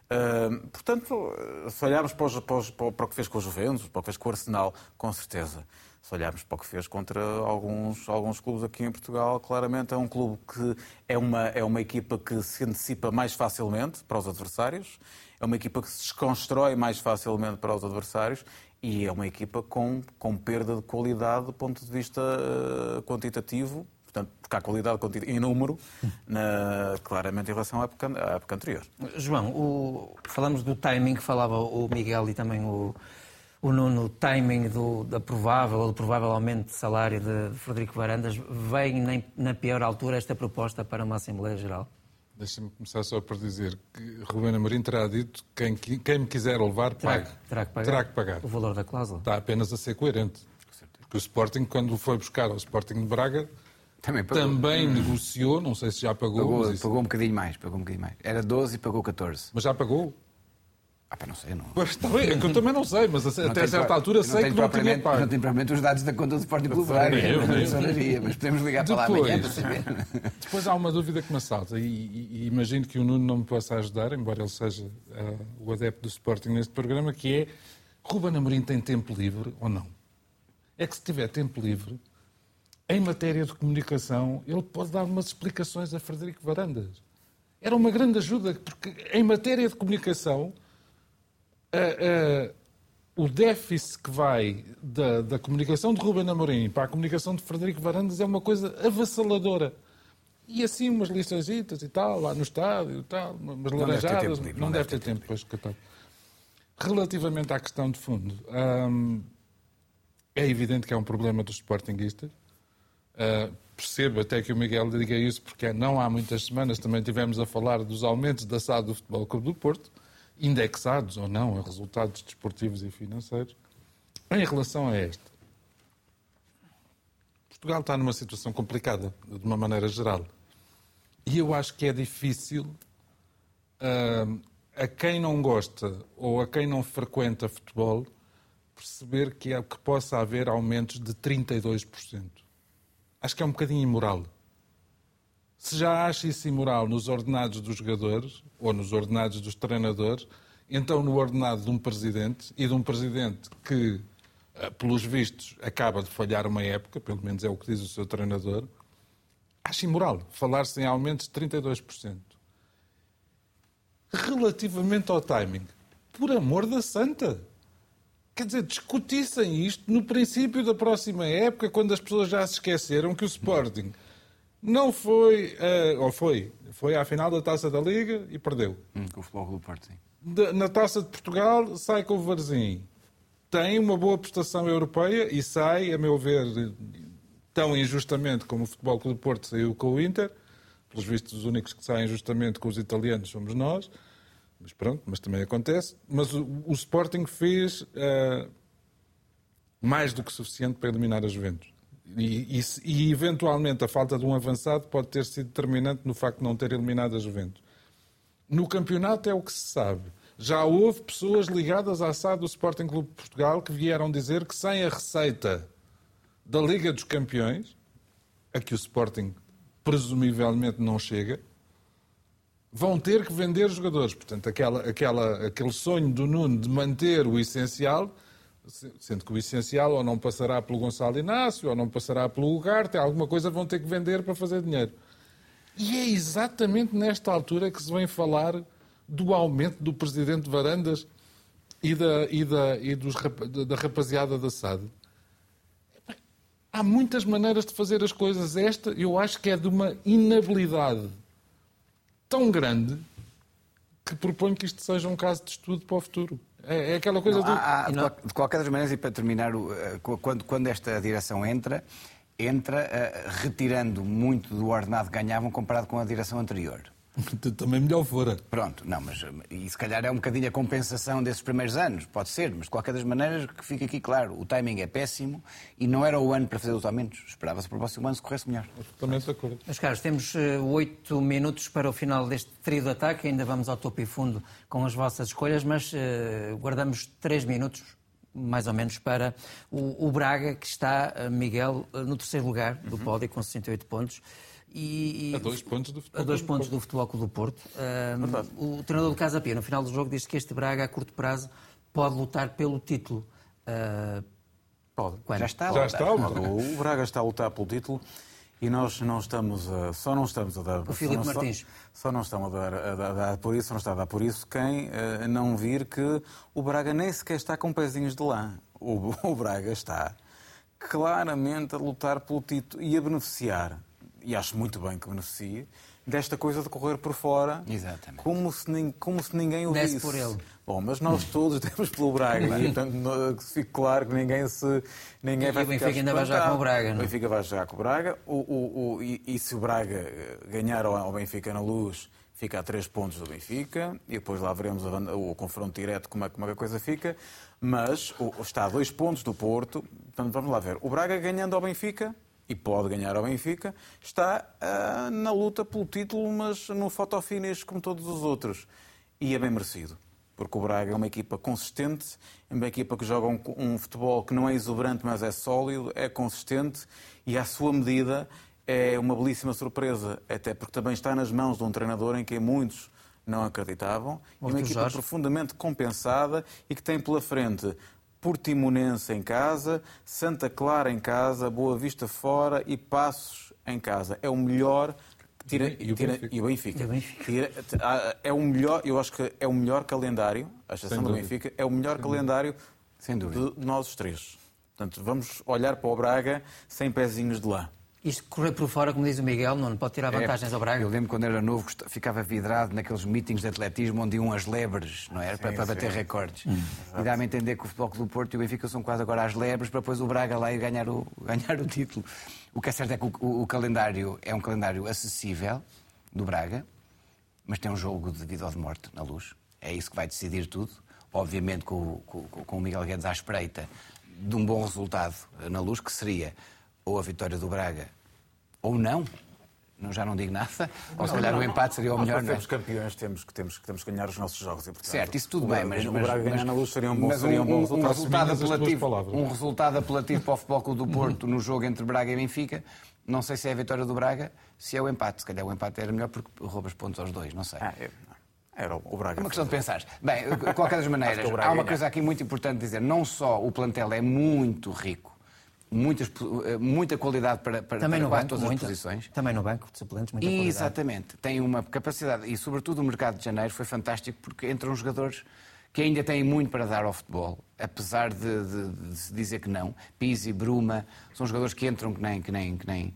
Uh, portanto, se olharmos para, os, para, os, para, o que fez com os Juventus, para o que fez com o Arsenal, com certeza. Se olharmos para o que fez contra alguns, alguns clubes aqui em Portugal, claramente é um clube que é uma, é uma equipa que se antecipa mais facilmente para os adversários, é uma equipa que se desconstrói mais facilmente para os adversários e é uma equipa com, com perda de qualidade do ponto de vista uh, quantitativo, Portanto, porque há qualidade em número, na, claramente em relação à época, à época anterior.
João, o, falamos do timing que falava o Miguel e também o, o Nuno, timing do, da provável ou do provável aumento de salário de, de Frederico Varandas. Vem nem, na pior altura esta proposta para uma Assembleia Geral?
Deixa-me começar só por dizer que Rubén Amorim terá dito que quem, quem me quiser levar,
terá,
pague.
Terá que, pagar
terá que pagar.
O valor da cláusula.
Está apenas a ser coerente. Porque o Sporting, quando foi buscar ao Sporting de Braga, também, também negociou, não sei se já pagou.
Pagou, isso... pagou um bocadinho mais, pagou um bocadinho mais. Era 12 e pagou 14.
Mas já pagou?
Ah, não sei, não.
Pois, é que eu também não sei, mas não até certa altura sei que não tinha pago.
Não tenho propriamente os dados da conta do Sporting Clube Braga, mas podemos ligar para lá amanhã para saber. [laughs]
Depois há uma dúvida que me assalta, e, e, e, imagino que o Nuno não me possa ajudar, embora ele seja uh, o adepto do Sporting neste programa, que é, Ruben Amorim tem tempo livre ou não? É que se tiver tempo livre, em matéria de comunicação, ele pode dar umas explicações a Frederico Varandas. Era uma grande ajuda, porque em matéria de comunicação o déficit que vai da, da comunicação de Ruben Amorim para a comunicação de Frederico Varandas é uma coisa avassaladora. E assim umas lições e tal, lá no estádio e tal, umas não laranjadas. Deve tempo, não, não, deve ter, ter tempo, tempo pois, Relativamente à questão de fundo, hum, é evidente que é um problema dos sportinguistas. Uh, percebo até que o Miguel diga isso, porque não há muitas semanas também tivemos a falar dos aumentos da SAD do Futebol Clube do Porto indexados ou não a resultados desportivos e financeiros. Em relação a esta, Portugal está numa situação complicada, de uma maneira geral. E eu acho que é difícil uh, a quem não gosta ou a quem não frequenta futebol perceber que, é, que possa haver aumentos de 32%. Acho que é um bocadinho imoral. Se já acha isso imoral nos ordenados dos jogadores ou nos ordenados dos treinadores, então no ordenado de um presidente e de um presidente que, eh, pelos vistos, acaba de falhar uma época, pelo menos é o que diz o seu treinador, acho imoral falar-se em aumentos de 32%. Relativamente ao timing, por amor da santa! Quer dizer, discutissem isto no princípio da próxima época, quando as pessoas já se esqueceram que o Sporting não foi, uh, ou foi, foi à final da Taça da Liga e perdeu.
Hum, com o Futebol do Porto, sim.
De, na Taça de Portugal sai com o Varzim. Tem uma boa prestação europeia e sai, a meu ver, tão injustamente como o Futebol Clube do Porto saiu com o Inter. Pelos vistos, os únicos que saem justamente com os italianos somos nós. Mas pronto, mas também acontece. Mas o, o Sporting fez uh, mais do que suficiente para eliminar a Juventus. E, e, e, eventualmente a falta de um avançado pode ter sido determinante no facto de não ter eliminado a Juventus. No campeonato é o que se sabe. Já houve pessoas ligadas à SAD do Sporting Clube de Portugal que vieram dizer que sem a receita da Liga dos Campeões, a que o Sporting presumivelmente não chega, vão ter que vender jogadores. Portanto, aquela, aquela, aquele sonho do Nuno de manter o essencial sendo que o essencial ou não passará pelo Gonçalo Inácio, ou não passará pelo Ugarte, alguma coisa vão ter que vender para fazer dinheiro. E é exatamente nesta altura que se vem falar do aumento do presidente Varandas e da, e da, e dos, da rapaziada da SAD. Há muitas maneiras de fazer as coisas. Esta, eu acho que é de uma inabilidade tão grande que proponho que isto seja um caso de estudo para o futuro. É, é aquela coisa
não,
do...
há, há, De qualquer das maneiras, e para terminar, eh, quando, quando esta direção entra, entra uh, retirando muito do ordenado que ganhavam comparado com a direção anterior. [laughs]
Também melhor fora.
Pronto, não, mas e se calhar é um bocadinho a compensação desses primeiros anos, pode ser, mas de qualquer das maneiras que fique aqui claro, o timing é péssimo e não era o ano para fazer os aumentos. Esperava-se para o próximo ano se corresse melhor.
Absolutamente de acordo.
Mas, caros, temos eh, oito minutos para o final deste trio de ataque, ainda vamos ao topo e fundo com as vossas escolhas, mas uh, guardamos três minutos mais ou menos, para o, o Braga, que está, Miguel, no terceiro lugar do uhum. pódio, com 68 pontos.
E, a dois pontos do Futebol,
a dois pontos do futebol Clube do Porto. Um, o treinador do Casa Pia, no final do jogo, diz que este Braga, a curto prazo, pode lutar pelo título. Uh,
pode.
Quando?
Já está.
Já está.
O Braga está a lutar pelo título e nós não estamos a, só não estamos a dar.
O Filipe Martins.
Só, não estamos a dar, a, dar, a dar, por isso, não está a dar por isso quem uh, não vir que o Braga nem sequer está com pezinhos de lã. O, [laughs] o Braga está claramente a lutar pelo título e a beneficiar e acho muito bem que beneficie, desta coisa de correr por fora,
Exatamente.
Como, se, como se ninguém o
Desce
visse.
por ele.
Bom, mas nós [laughs] todos temos pelo Braga, e portanto fique claro que ninguém se ninguém
E
vai
o Benfica
ficar
ainda vai jogar com o. Braga, não é?
O Benfica vai jogar com o Braga, o, o, o- e, e se o Braga eh, ganhar ao, ao Benfica na luz, fica a três pontos do Benfica, e depois lá veremos o, o confronto direto, como é, como é que a coisa fica, mas o, está a dois pontos do Porto, portanto vamos lá ver. O Braga ganhando ao Benfica, e pode ganhar ao Benfica, está ah, na luta pelo título, mas no fotofinish como todos os outros. E é bem merecido. Porque o Braga é uma equipa consistente, é uma equipa que joga um, um futebol que não é exuberante, mas é sólido, é consistente e, à sua medida, é uma belíssima surpresa. Até porque também está nas mãos de um treinador em quem muitos não acreditavam. E uma equipa
Jorge.
profundamente compensada e que tem pela frente Portimonense em casa, Santa Clara em casa, Boa Vista fora e Passos em casa. É o melhor. que Tira,
E o
tira-
Benfica.
e o Benfica.
E o Benfica.
Tira- ah, é o melhor, eu acho que é o melhor calendário, a exceção do. Benfica, é o melhor calendário
Sem dúvida.
de nós os três. Portanto, vamos olhar para o Braga sem pezinhos de lã.
Isto correr por fora, como diz o Miguel, não pode tirar vantagens ao Braga.
É, Eu lembro quando era novo, ficava vidrado naqueles meetings de atletismo onde iam as lebres, não era? para, para bater recordes. e dá-me a entender que o Futebol Clube do Porto e o Benfica são quase agora as lebres para depois o Braga lá ir ganhar o, [laughs] ganhar o título. O que é certo é que o, o- o calendário é um calendário acessível do Braga, mas tem um jogo de vida ou de morte na luz. É isso que vai decidir tudo. Obviamente com, com, com o Miguel Guedes à espreita de um bom resultado na luz, que seria ou a vitória do Braga ou não. Não, já não digo nada. Ou se calhar o empate seria o
Nós,
melhor.
para
não é?
sermos campeões, temos que, temos, que- temos que ganhar os nossos jogos. E, portanto,
Certo, isso tudo
o
bem, mas,
o Braga ganhar na luz seria um bom,
mas
seria um bom resultado.
resultado
as tuas
apelativo, um resultado apelativo para o Futebol Clube do Porto no jogo entre Braga e Benfica. Não sei se é a vitória do Braga, se é o empate. Se calhar o empate era melhor porque roubas pontos aos dois, não sei.
Ah, é- era o Braga.
É uma questão de pensar. Bem, de qualquer das [laughs] maneiras,
o Braga
há uma coisa aqui muito importante dizer. Não só o plantel é muito rico, muitas, eh, muita qualidade para, para,
Também
para
no banco,
todas as
muita.
posições.
Também no banco de suplentes, muita qualidade.
Exatamente. Tem uma capacidade. E, sobretudo, o mercado de janeiro foi fantástico porque entram jogadores que ainda têm muito para dar ao futebol, apesar de, de- de se dizer que não. Pizzi, Bruma, são jogadores que entram que nem. Que nem, que nem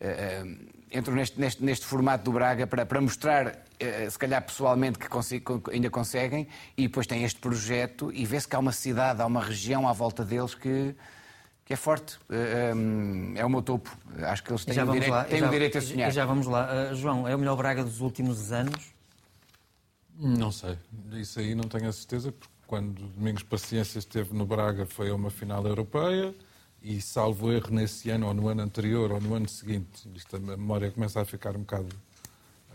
eh, entram neste, neste, neste formato do Braga para, para mostrar, eh, se calhar pessoalmente, que consi- ainda conseguem, e depois tem este projeto e vê-se que há uma cidade, há uma região à volta deles que, que é forte. Eh, eh, é o meu topo. Acho que eles têm,
já
o direito,
lá.
têm
já,
o direito a sonhar.
Já vamos lá. Ah, João, é o melhor Braga dos últimos anos?
Não sei. Isso aí não tenho a certeza, porque quando Domingos Paciência esteve no Braga foi a uma final europeia e, salvo erro, nesse ano, ou no ano anterior, ou no ano seguinte, isto, a memória começa a ficar um bocado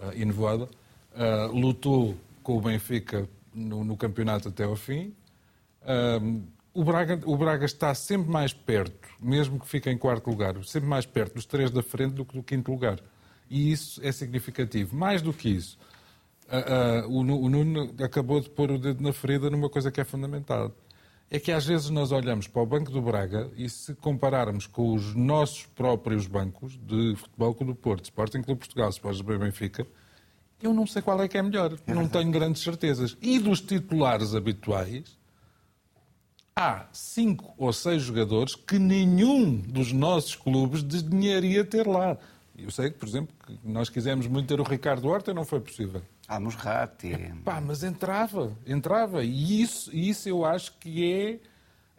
ah, enevoada, ah, lutou com o Benfica no, no campeonato até ao fim. Ahm, o, Braga, o Braga está sempre mais perto, mesmo que fique em quarto lugar, sempre mais perto dos três da frente do que do quinto lugar. E isso é significativo. Mais do que isso, o, o Nuno acabou de pôr o dedo na ferida numa coisa que é fundamental. É que às vezes nós olhamos para o Banco do Braga e se compararmos com os nossos próprios bancos de Futebol Clube do Porto, Sporting Clube Portugal, Sporting Clube Benfica, eu não sei qual é que é melhor. Não tenho grandes certezas. E dos titulares habituais, há cinco ou seis jogadores que nenhum dos nossos clubes desdenharia ter lá. Eu sei que, por exemplo, que nós quisemos muito ter o Ricardo Horta e não foi possível.
Ah, Musrati.
Pá, mas entrava, entrava. E isso, isso eu acho que é,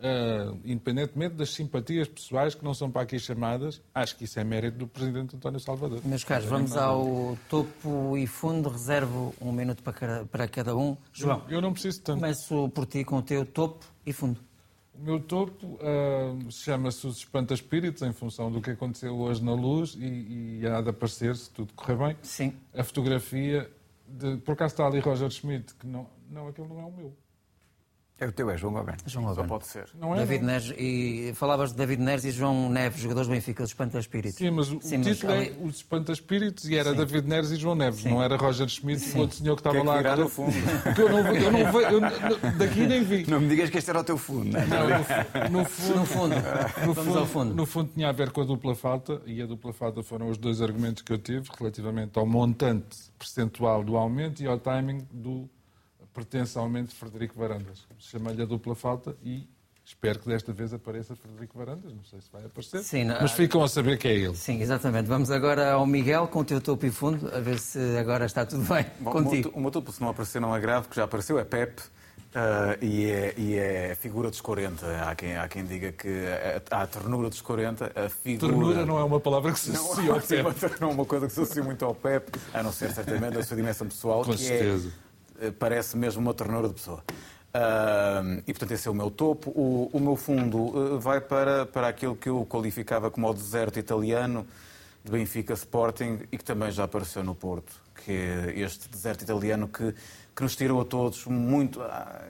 ah, independentemente das simpatias pessoais que não são para aqui chamadas, acho que isso é mérito do Presidente António Salvador.
Meus caros, vamos ao topo e fundo. Reservo um minuto para cada, para cada um. João,
Eu não preciso tanto.
começo por ti com o teu topo e fundo.
O meu topo ah, chama-se os espanta-espíritos, em função do que aconteceu hoje na luz, e, e há de aparecer, se tudo correr bem,
Sim.
a fotografia de. Por acaso está ali Roger Schmidt, que não. Não, aquele não é o meu.
É o teu, é João Goberno.
João
Só
Albano.
pode ser.
Não é?
David
não.
Neres, e falavas de David Neres e João Neves, jogadores do Benfica, os espanta-espíritos.
Sim, mas o,
Sim, mas
título
ali-
é Os Espanta-Espíritos e era David Neres e João Neves, não era Roger Schmidt e o outro senhor que estava
que
lá.
virá
a
no
correr.
fundo?
Eu não, eu não vejo, daqui nem vi.
Não me digas que este era o teu fundo. não é?
Não, no, no fundo,
No fundo,
no
vamos ao fundo.
No fundo tinha a ver com a dupla falta e a dupla falta foram os dois argumentos que eu tive relativamente ao montante percentual do aumento e ao timing do pertence ao de Frederico Varandas. Chamei-lhe a dupla falta e Espero que desta vez apareça Frederico Varandas, não sei se vai aparecer, Sim, não... mas ficam a saber que é ele.
Sim, exatamente. Vamos agora ao Miguel com o teu topo e fundo, a ver se agora está tudo bem Bom, contigo.
O meu topo, se não aparecer, não é grave, porque já apareceu, é Pep. Uh, e, é, e é figura dos 40. Há quem, há quem diga que há a ternura dos 40, a figura.
Ternura não é uma palavra que se associa ao Pep.
Não é uma coisa que se associa muito ao Pep, a não ser certamente a sua dimensão pessoal,
Com que é, certeza.
É, parece mesmo uma ternura de pessoa. Uh, e portanto esse é o meu topo. O, o meu fundo uh, vai para, para aquilo que eu qualificava como o deserto italiano de Benfica Sporting e que também já apareceu no Porto, que é este deserto italiano que que nos tirou a todos muito, ah,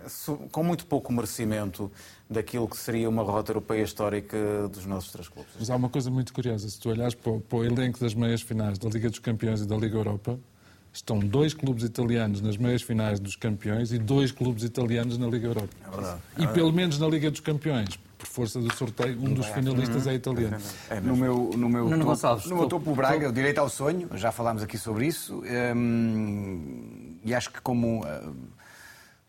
com muito pouco merecimento daquilo que seria uma rota europeia histórica dos nossos três clubes.
Mas há uma coisa muito curiosa, se tu olhares para para o elenco das meias finais da Liga dos Campeões e da Liga Europa, estão dois clubes italianos nas meias finais dos campeões e dois clubes italianos na Liga Europa.
É verdade.
E pelo menos na Liga dos Campeões, por força do sorteio, um dos finalistas é italiano.
É no meu, no meu Nuno topo, Gonçalves, no meu topo, o Braga, o direito ao sonho, já falámos aqui sobre isso, hum, e acho que como,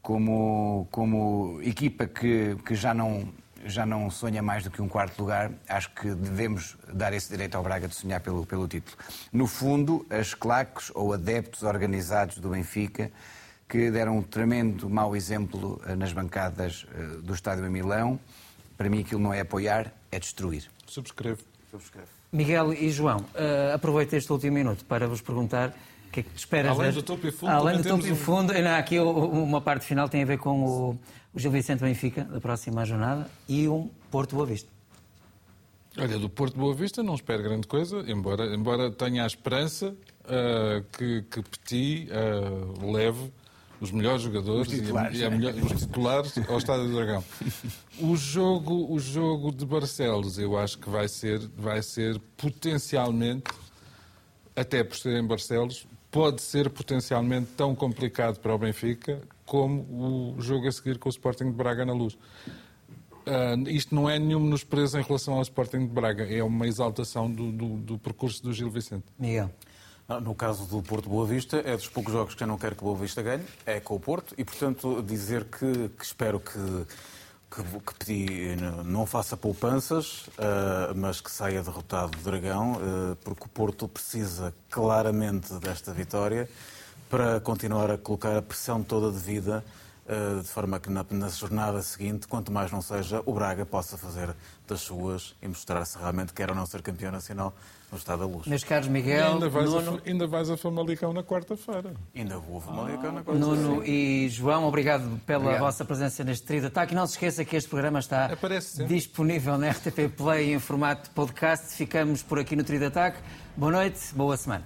como, como equipa que, que já não já não sonha mais do que um quarto lugar, acho que devemos dar esse direito ao Braga de sonhar pelo, pelo título. No fundo, as claques ou adeptos organizados do Benfica, que deram um tremendo mau exemplo eh, nas bancadas eh, do estádio em Milão, para mim aquilo não é apoiar, é destruir.
Subscrevo.
Subscrevo.
Miguel e João, uh, aproveito este último minuto para vos perguntar que é que esperas...
Além do topo e fundo...
Além do topo e fundo, não, aqui uma parte final tem a ver com o, o Gil Vicente Benfica, da próxima jornada, e um Porto Boa Vista.
Olha, do Porto Boa Vista não espero grande coisa, embora, embora tenha a esperança uh, que, que Petit uh, leve os melhores jogadores os titulares, e, a, e a melhor, os titulares ao Estádio do Dragão. O jogo, o jogo de Barcelos, eu acho que vai ser, vai ser potencialmente, até por ser em Barcelos, pode ser potencialmente tão complicado para o Benfica como o jogo a seguir com o Sporting de Braga na luz. Uh, isto não é nenhum menosprezo em relação ao Sporting de Braga, é uma exaltação do, do, do percurso do Gil Vicente.
Miguel.
Ah, no caso do Porto Boa Vista, é dos poucos jogos que eu não quero que o Boa Vista ganhe, é com o Porto, e portanto dizer que, que espero que, que, que pedi, não faça poupanças, uh, mas que saia derrotado do Dragão, uh, porque o Porto precisa claramente desta vitória para continuar a colocar a pressão toda de vida uh, de forma que na, na, jornada seguinte, quanto mais não seja, o Braga possa fazer das suas e mostrar-se realmente quer ou não ser campeão nacional no Estado da Luz.
Meus caros Miguel,
ainda vais, Nuno... a, ainda vais a Famalicão na quarta-feira.
Ainda vou a Famalicão ah, na quarta-feira.
Nuno e João, obrigado pela obrigado. vossa presença neste trio de ataque. Não se esqueça que este programa está disponível na RTP Play em formato de podcast. Ficamos por aqui no trio de ataque. Boa noite, boa semana.